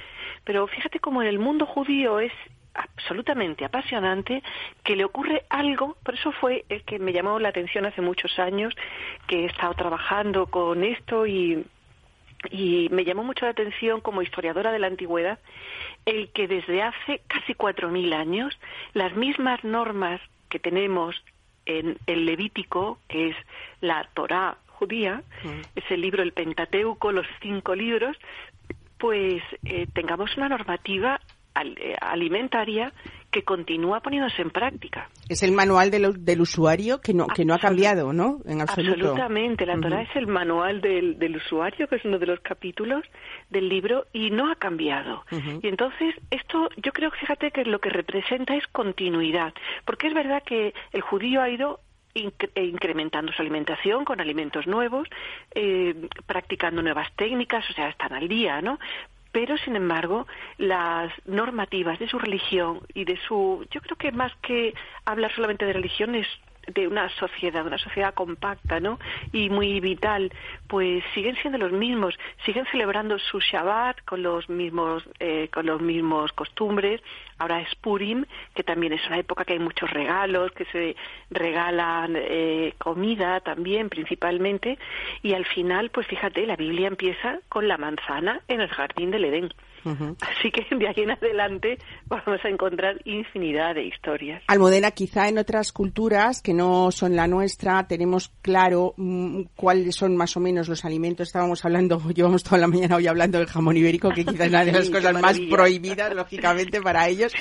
Pero fíjate como en el mundo judío es absolutamente apasionante que le ocurre algo, por eso fue el que me llamó la atención hace muchos años, que he estado trabajando con esto y, y me llamó mucho la atención como historiadora de la antigüedad, el que desde hace casi cuatro mil años las mismas normas que tenemos en el Levítico, que es la Torá judía, es el libro, el Pentateuco, los cinco libros, pues eh, tengamos una normativa alimentaria que continúa poniéndose en práctica.
Es el manual del, del usuario que no, que no ha cambiado, ¿no? En absoluto.
Absolutamente. La Torah es el manual del, del, usuario, que es uno de los capítulos del libro, y no ha cambiado. Y entonces, esto yo creo que fíjate que lo que representa es continuidad. Porque es verdad que el judío ha ido incrementando su alimentación con alimentos nuevos, eh, practicando nuevas técnicas, o sea, están al día, ¿no? Pero sin embargo las normativas de su religión y de su yo creo que más que hablar solamente de religión es de una sociedad, una sociedad compacta, ¿no? Y muy vital, pues siguen siendo los mismos, siguen celebrando su Shabbat con los mismos, eh, con los mismos costumbres. Ahora es Purim, que también es una época que hay muchos regalos, que se regalan eh, comida también, principalmente. Y al final, pues fíjate, la Biblia empieza con la manzana en el jardín del Edén. Así que de aquí en adelante vamos a encontrar infinidad de historias.
Almudena, quizá en otras culturas que no son la nuestra tenemos claro mm, cuáles son más o menos los alimentos. Estábamos hablando, <laughs> llevamos toda la mañana hoy hablando del jamón ibérico, que quizás es una de las cosas más prohibidas, lógicamente, para ellos.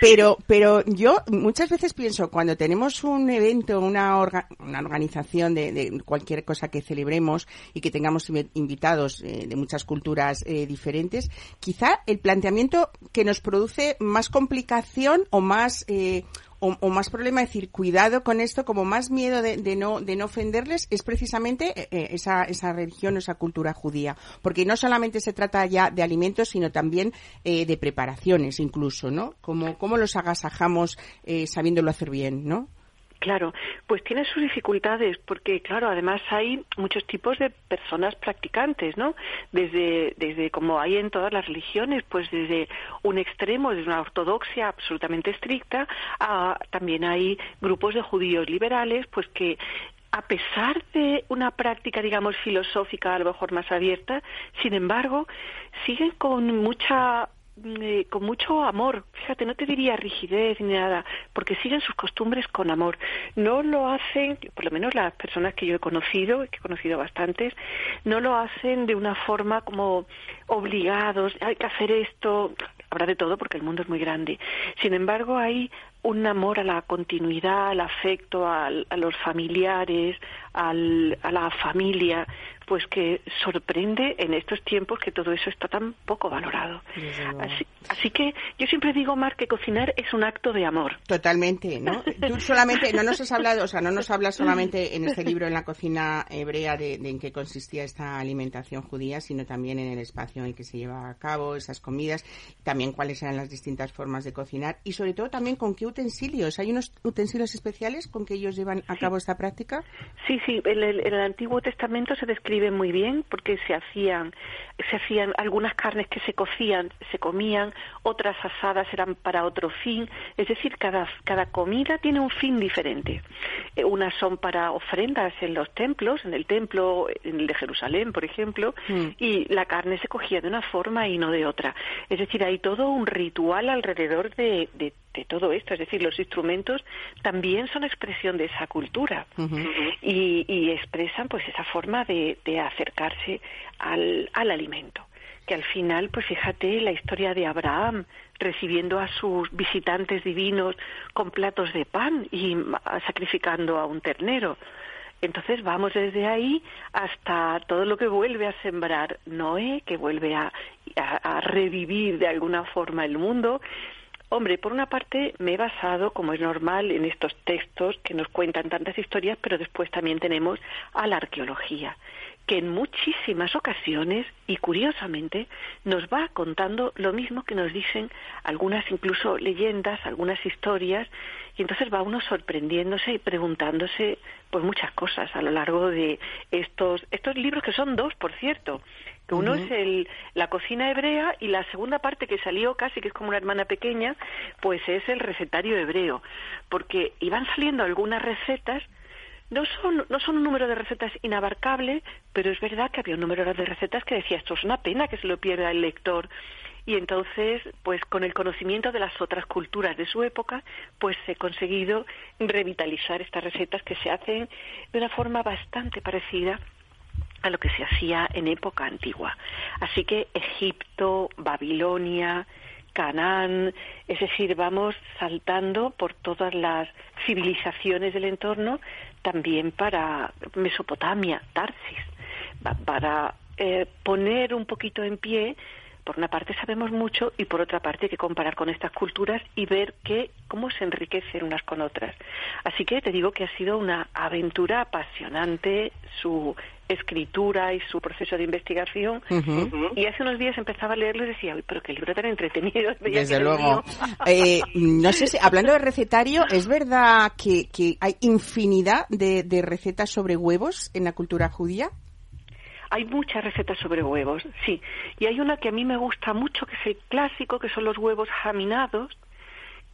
pero, pero yo muchas veces pienso, cuando tenemos un evento, una, una organización de, cualquier cosa que celebremos y que tengamos invitados eh, de muchas culturas eh, diferentes, quizá el planteamiento que nos produce más complicación o más eh, o, más problema, decir, cuidado con esto, como más miedo de, no, de no ofenderles, es precisamente eh, eh, esa, esa religión, esa cultura judía. Porque no solamente se trata ya de alimentos, sino también de preparaciones incluso, ¿no? Como, cómo los agasajamos sabiéndolo hacer bien, ¿no?
Claro, pues tiene sus dificultades porque, claro, además hay muchos tipos de personas practicantes, ¿no? Desde, desde como hay en todas las religiones, pues desde un extremo, desde una ortodoxia absolutamente estricta, también hay grupos de judíos liberales, pues que a pesar de una práctica, digamos, filosófica a lo mejor más abierta, sin embargo, siguen con mucha eh, con mucho amor. Fíjate, no te diría rigidez ni nada, porque siguen sus costumbres con amor. No lo hacen, por lo menos las personas que yo he conocido, que he conocido bastantes, no lo hacen de una forma como obligados, hay que hacer esto, habrá de todo porque el mundo es muy grande. Sin embargo, hay un amor a la continuidad, al afecto, a los familiares, al, a la familia, pues que sorprende en estos tiempos que todo eso está tan poco valorado. Así, que yo siempre digo, Mar, que cocinar es un acto de amor.
Totalmente, ¿no? <laughs> Tú solamente, no nos has hablado, o sea, no nos hablas solamente en este libro, en la cocina hebrea, de, en qué consistía esta alimentación judía, sino también en el espacio en el que se lleva a cabo esas comidas, también cuáles eran las distintas formas de cocinar y sobre todo también con qué utensilios. ¿Hay unos utensilios especiales con que ellos llevan a cabo esta práctica?
Sí, sí, en el Antiguo Testamento se describe muy bien porque se hacían se hacían algunas carnes que se cocían, se comían, otras asadas eran para otro fin, es decir, cada, cada comida tiene un fin diferente. Eh, unas son para ofrendas en los templos, en el templo, en el de Jerusalén, por ejemplo, mm. y la carne se cogía de una forma y no de otra. Es decir, hay todo un ritual alrededor de, de, todo esto, es decir, los instrumentos también son expresión de esa cultura y, y, expresan pues esa forma de, de acercarse al, al alimento. Que al final, pues fíjate la historia de Abraham recibiendo a sus visitantes divinos con platos de pan y sacrificando a un ternero. Entonces vamos desde ahí hasta todo lo que vuelve a sembrar Noé, que vuelve a, a, revivir de alguna forma el mundo. Hombre, por una parte me he basado, como es normal, en estos textos que nos cuentan tantas historias, pero después también tenemos a la arqueología que en muchísimas ocasiones y curiosamente nos va contando lo mismo que nos dicen algunas incluso leyendas, algunas historias y entonces va uno sorprendiéndose y preguntándose pues muchas cosas a lo largo de estos estos libros que son dos, por cierto, que uno es el, la cocina hebrea y la segunda parte que salió casi que es como una hermana pequeña, pues es el recetario hebreo, porque iban saliendo algunas recetas no son, no son un número de recetas inabarcable, pero es verdad que había un número de recetas que decía esto es una pena que se lo pierda el lector. Y entonces, pues con el conocimiento de las otras culturas de su época, pues he conseguido revitalizar estas recetas que se hacen de una forma bastante parecida a lo que se hacía en época antigua. Así que Egipto, Babilonia, Canaán, es decir, vamos saltando por todas las civilizaciones del entorno, también para Mesopotamia, Tarsis, para eh, poner un poquito en pie por una parte sabemos mucho y por otra parte hay que comparar con estas culturas y ver que, cómo se enriquecen unas con otras. Así que te digo que ha sido una aventura apasionante su escritura y su proceso de investigación. Y hace unos días empezaba a leerlo y decía, pero qué libro tan entretenido. <laughs>
Desde luego. <laughs> Eh, no sé si, hablando de recetario, ¿es verdad que, que hay infinidad de, de recetas sobre huevos en la cultura judía?
Hay muchas recetas sobre huevos, sí. Y hay una que a mí me gusta mucho, que es el clásico, que son los huevos jaminados,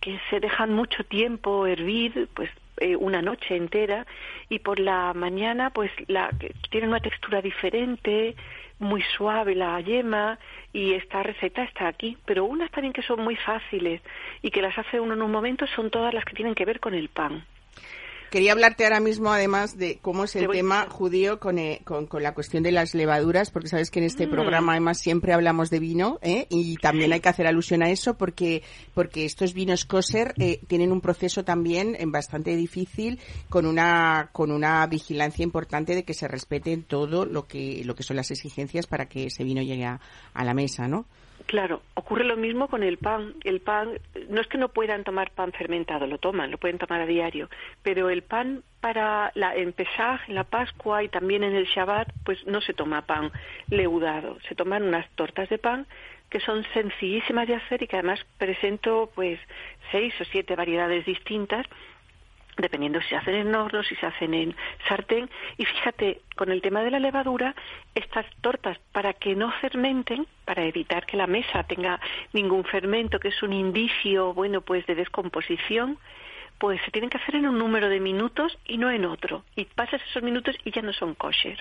que se dejan mucho tiempo hervir, pues eh, una noche entera, y por la mañana, pues la, tienen una textura diferente, muy suave la yema, y esta receta está aquí. Pero unas también que son muy fáciles y que las hace uno en un momento son todas las que tienen que ver con el pan.
Quería hablarte ahora mismo, además, de cómo es el tema judío eh, con, con, la cuestión de las levaduras, porque sabes que en este mm. programa, además, siempre hablamos de vino, ¿eh? y también hay que hacer alusión a eso, porque, porque estos vinos kosher eh, tienen un proceso también eh, bastante difícil, con una, con una vigilancia importante de que se respeten todo lo que, lo que son las exigencias para que ese vino llegue a, a la mesa, ¿no?
Claro, ocurre lo mismo con el pan. El pan, no es que no puedan tomar pan fermentado, lo toman, lo pueden tomar a diario, pero el pan para la, en Pesaj, en la Pascua y también en el Shabbat, pues no se toma pan leudado, se toman unas tortas de pan que son sencillísimas de hacer y que además presento pues seis o siete variedades distintas dependiendo si se hacen en horno, si se hacen en sartén. Y fíjate, con el tema de la levadura, estas tortas, para que no fermenten, para evitar que la mesa tenga ningún fermento, que es un indicio, bueno, pues de descomposición, pues se tienen que hacer en un número de minutos y no en otro. Y pasas esos minutos y ya no son kosher.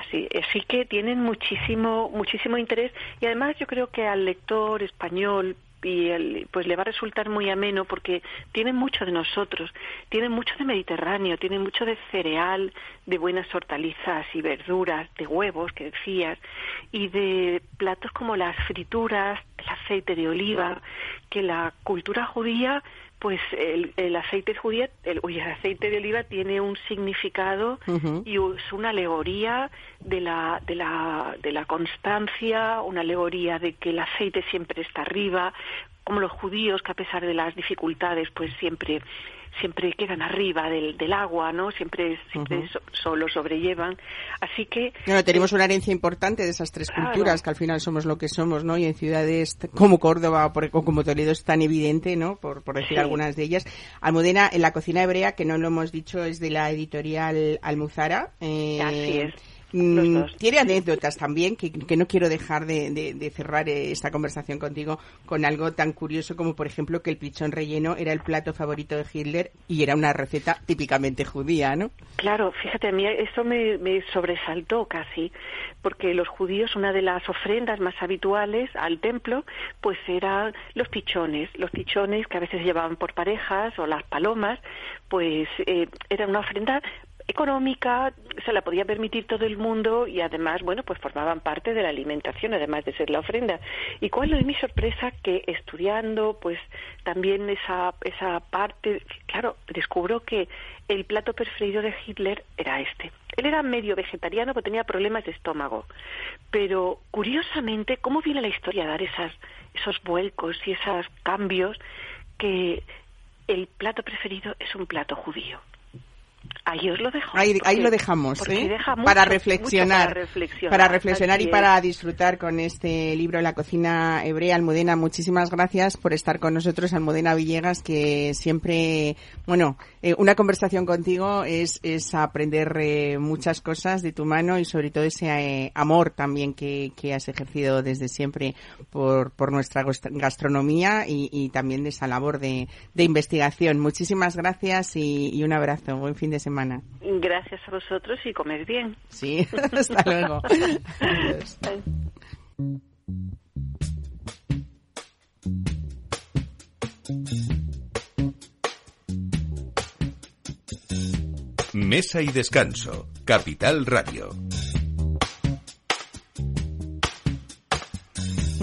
así, así que tienen muchísimo, muchísimo interés. Y además yo creo que al lector español, y pues le va a resultar muy ameno porque tienen mucho de nosotros, tienen mucho de Mediterráneo, tienen mucho de cereal, de buenas hortalizas y verduras, de huevos que decías, y de platos como las frituras, el aceite de oliva, que la cultura judía pues el, el aceite judía, el, el, aceite de oliva tiene un significado y es una alegoría de la, de, la, de la constancia, una alegoría de que el aceite siempre está arriba, como los judíos que a pesar de las dificultades pues siempre siempre quedan arriba del, del agua, ¿no? Siempre, siempre solo sobrellevan. Así que...
Bueno, tenemos una herencia importante de esas tres culturas, que al final somos lo que somos, ¿no? Y en ciudades como Córdoba o como Toledo es tan evidente, ¿no? Por, por decir algunas de ellas. Almudena, en la cocina hebrea, que no lo hemos dicho, es de la editorial Almuzara.
Eh, Así es
tiene anécdotas también que, no quiero dejar de, cerrar eh, esta conversación contigo con algo tan curioso como, por ejemplo, que el pichón relleno era el plato favorito de Hitler y era una receta típicamente judía, ¿no?
Claro, fíjate, a mí eso me, me sobresaltó casi, porque los judíos, una de las ofrendas más habituales al templo, pues eran los pichones, los pichones que a veces llevaban por parejas o las palomas, pues eh, era una ofrenda económica, se la podía permitir todo el mundo y además, bueno, pues formaban parte de la alimentación, además de ser la ofrenda. Y cuál es mi sorpresa que estudiando, pues también esa, esa parte, claro, descubro que el plato preferido de Hitler era este. Él era medio vegetariano, pero tenía problemas de estómago. Pero curiosamente, ¿cómo viene la historia a dar esas, esos vuelcos y esos cambios que el plato preferido es un plato judío? Ahí os lo dejo.
Ahí, lo dejamos, ¿eh? para, reflexionar, para reflexionar. y para disfrutar con este libro La cocina hebrea. Almudena, muchísimas gracias por estar con nosotros. Almudena Villegas, que siempre, bueno, eh, una conversación contigo es, es aprender eh, muchas cosas de tu mano y sobre todo ese eh, amor también que, que, has ejercido desde siempre por, por nuestra gastronomía y, también de esa labor de, de investigación. Muchísimas gracias y, y un abrazo. Buen fin de semana.
Gracias a vosotros y comed bien.
Sí, <laughs> hasta luego.
Mesa y descanso, Capital Radio.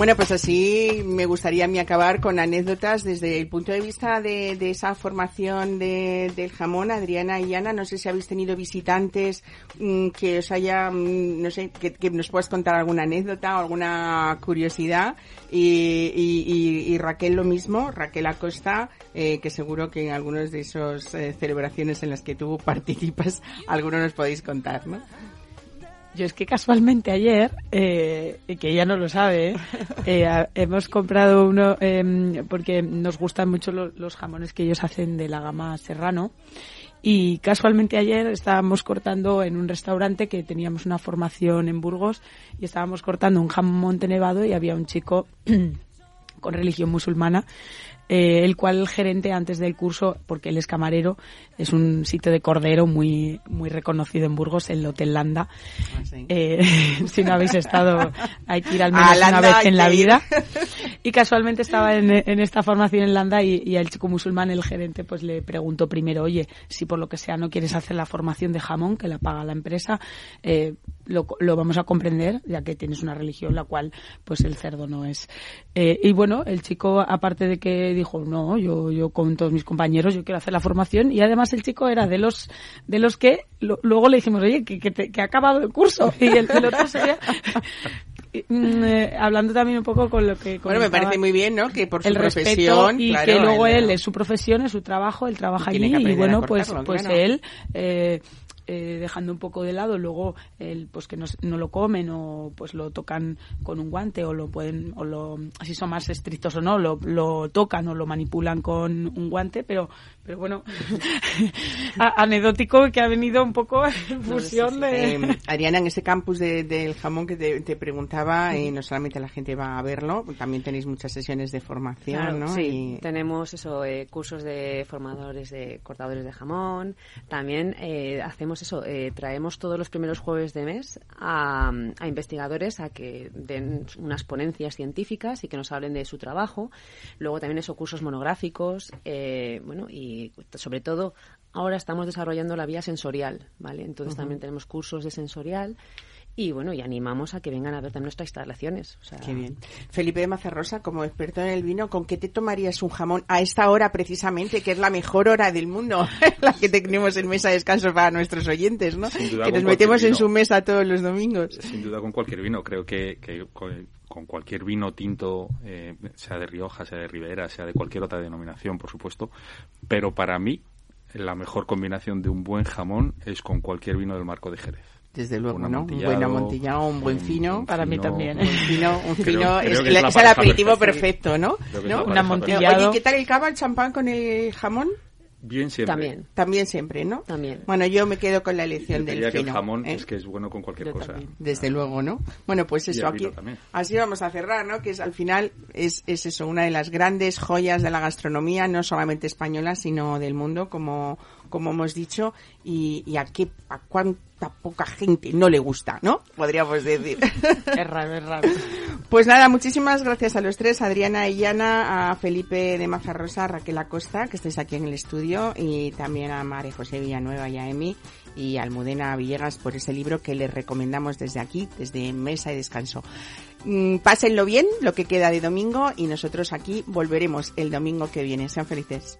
Bueno, pues así me gustaría a mí acabar con anécdotas desde el punto de vista de, esa formación del jamón, Adriana y Ana. No sé si habéis tenido visitantes mm, que os haya, mm, no sé, que, nos puedas contar alguna anécdota o alguna curiosidad. Y, Raquel lo mismo, Raquel Acosta, eh, que seguro que en algunas de esas eh, celebraciones en las que tú participas, <laughs> alguno nos podéis contar, ¿no?
Yo es que casualmente ayer, eh, que ella no lo sabe, <laughs> eh, hemos comprado uno em, porque nos gustan mucho los jamones que ellos hacen de la gama serrano. Y casualmente ayer estábamos cortando en un restaurante que teníamos una formación en Burgos y estábamos cortando un jamón nevado y había un chico <clears throat> con religión musulmana eh, el cual el gerente antes del curso, porque él es camarero, es un sitio de cordero muy muy reconocido en Burgos, el Hotel Landa. Ah, eh, <laughs> si no habéis estado, hay que ir al menos una vez en la vida. Y casualmente estaba en, esta formación en Landa y, y el chico musulmán, el gerente, pues le preguntó primero, oye, si por lo que sea no quieres hacer la formación de jamón, que la paga la empresa, eh, lo, lo, vamos a comprender, ya que tienes una religión la cual pues el cerdo no es. Eh, y bueno, el chico, aparte de que dijo, no, yo, yo con todos mis compañeros, yo quiero hacer la formación, y además el chico era de los, de los que luego le dijimos, oye, que, que, ha acabado el curso, y el, otro sería... Mm, eh, hablando también un poco con lo que
bueno me parece muy bien no que por su
el
profesión
y que luego él es su profesión es su trabajo él trabaja allí y bueno pues pues él eh, eh, dejando un poco de lado luego el pues que no, no, lo comen o pues lo tocan con un guante o lo pueden o lo si son más estrictos o no lo, lo tocan o lo manipulan con un guante pero pero bueno <laughs> anecdótico que ha venido un poco <laughs> en fusión de
eh, <laughs> Ariana en ese campus del jamón que te, preguntaba eh, no solamente la gente va a verlo también tenéis muchas sesiones de formación ¿no?
sí tenemos eso cursos de formadores de cortadores de jamón también hacemos eso, eh, traemos todos los primeros jueves de mes a, investigadores a que den unas ponencias científicas y que nos hablen de su trabajo. Luego también esos cursos monográficos, eh, bueno, y sobre todo ahora estamos desarrollando la vía sensorial, ¿vale? Entonces también tenemos cursos de sensorial y bueno, y animamos a que vengan a ver también nuestras instalaciones.
Qué bien. <laughs> Felipe de Mazarrosa, como experto en el vino, ¿con qué te tomarías un jamón a esta hora precisamente, que es la mejor hora del mundo, <laughs> la que tenemos en mesa de descanso para nuestros oyentes, ¿no? que nos metemos en su mesa todos los domingos.
Sin duda con cualquier vino. Creo que, con, cualquier vino tinto, eh, sea de Rioja, sea de Ribera, sea de cualquier otra denominación, por supuesto. Pero para mí, la mejor combinación de un buen jamón es con cualquier vino del marco de Jerez.
Desde luego, ¿no? Un buen amontillado, un buen fino.
Para mí también.
Un fino, un fino es, es, el aperitivo perfecto, ¿no? Un amontillado. Oye, ¿qué tal el cava, el champán con el jamón?
Bien siempre.
También.
También siempre, ¿no?
También.
Bueno, yo me quedo con la elección del fino. que
el jamón ¿eh? es que es bueno con cualquier cosa.
Desde luego, ¿no? Bueno, pues eso, aquí, así vamos a cerrar, ¿no? Que es al final, es, es eso, una de las grandes joyas de la gastronomía, no solamente española, sino del mundo, como, como hemos dicho, y, y a qué, a poca gente no le gusta, ¿no? Podríamos decir. <laughs>
es raro, es raro.
Pues nada, muchísimas gracias a los tres, Adriana Illana, a Felipe de Mazarrosa, a Raquel Acosta, que estáis aquí en el estudio, y también a María José Villanueva y a Emi y a Almudena Villegas por ese libro que les recomendamos desde aquí, desde Mesa y Descanso. Mm, pásenlo bien, lo que queda de domingo, y nosotros aquí volveremos el domingo que viene. Sean felices.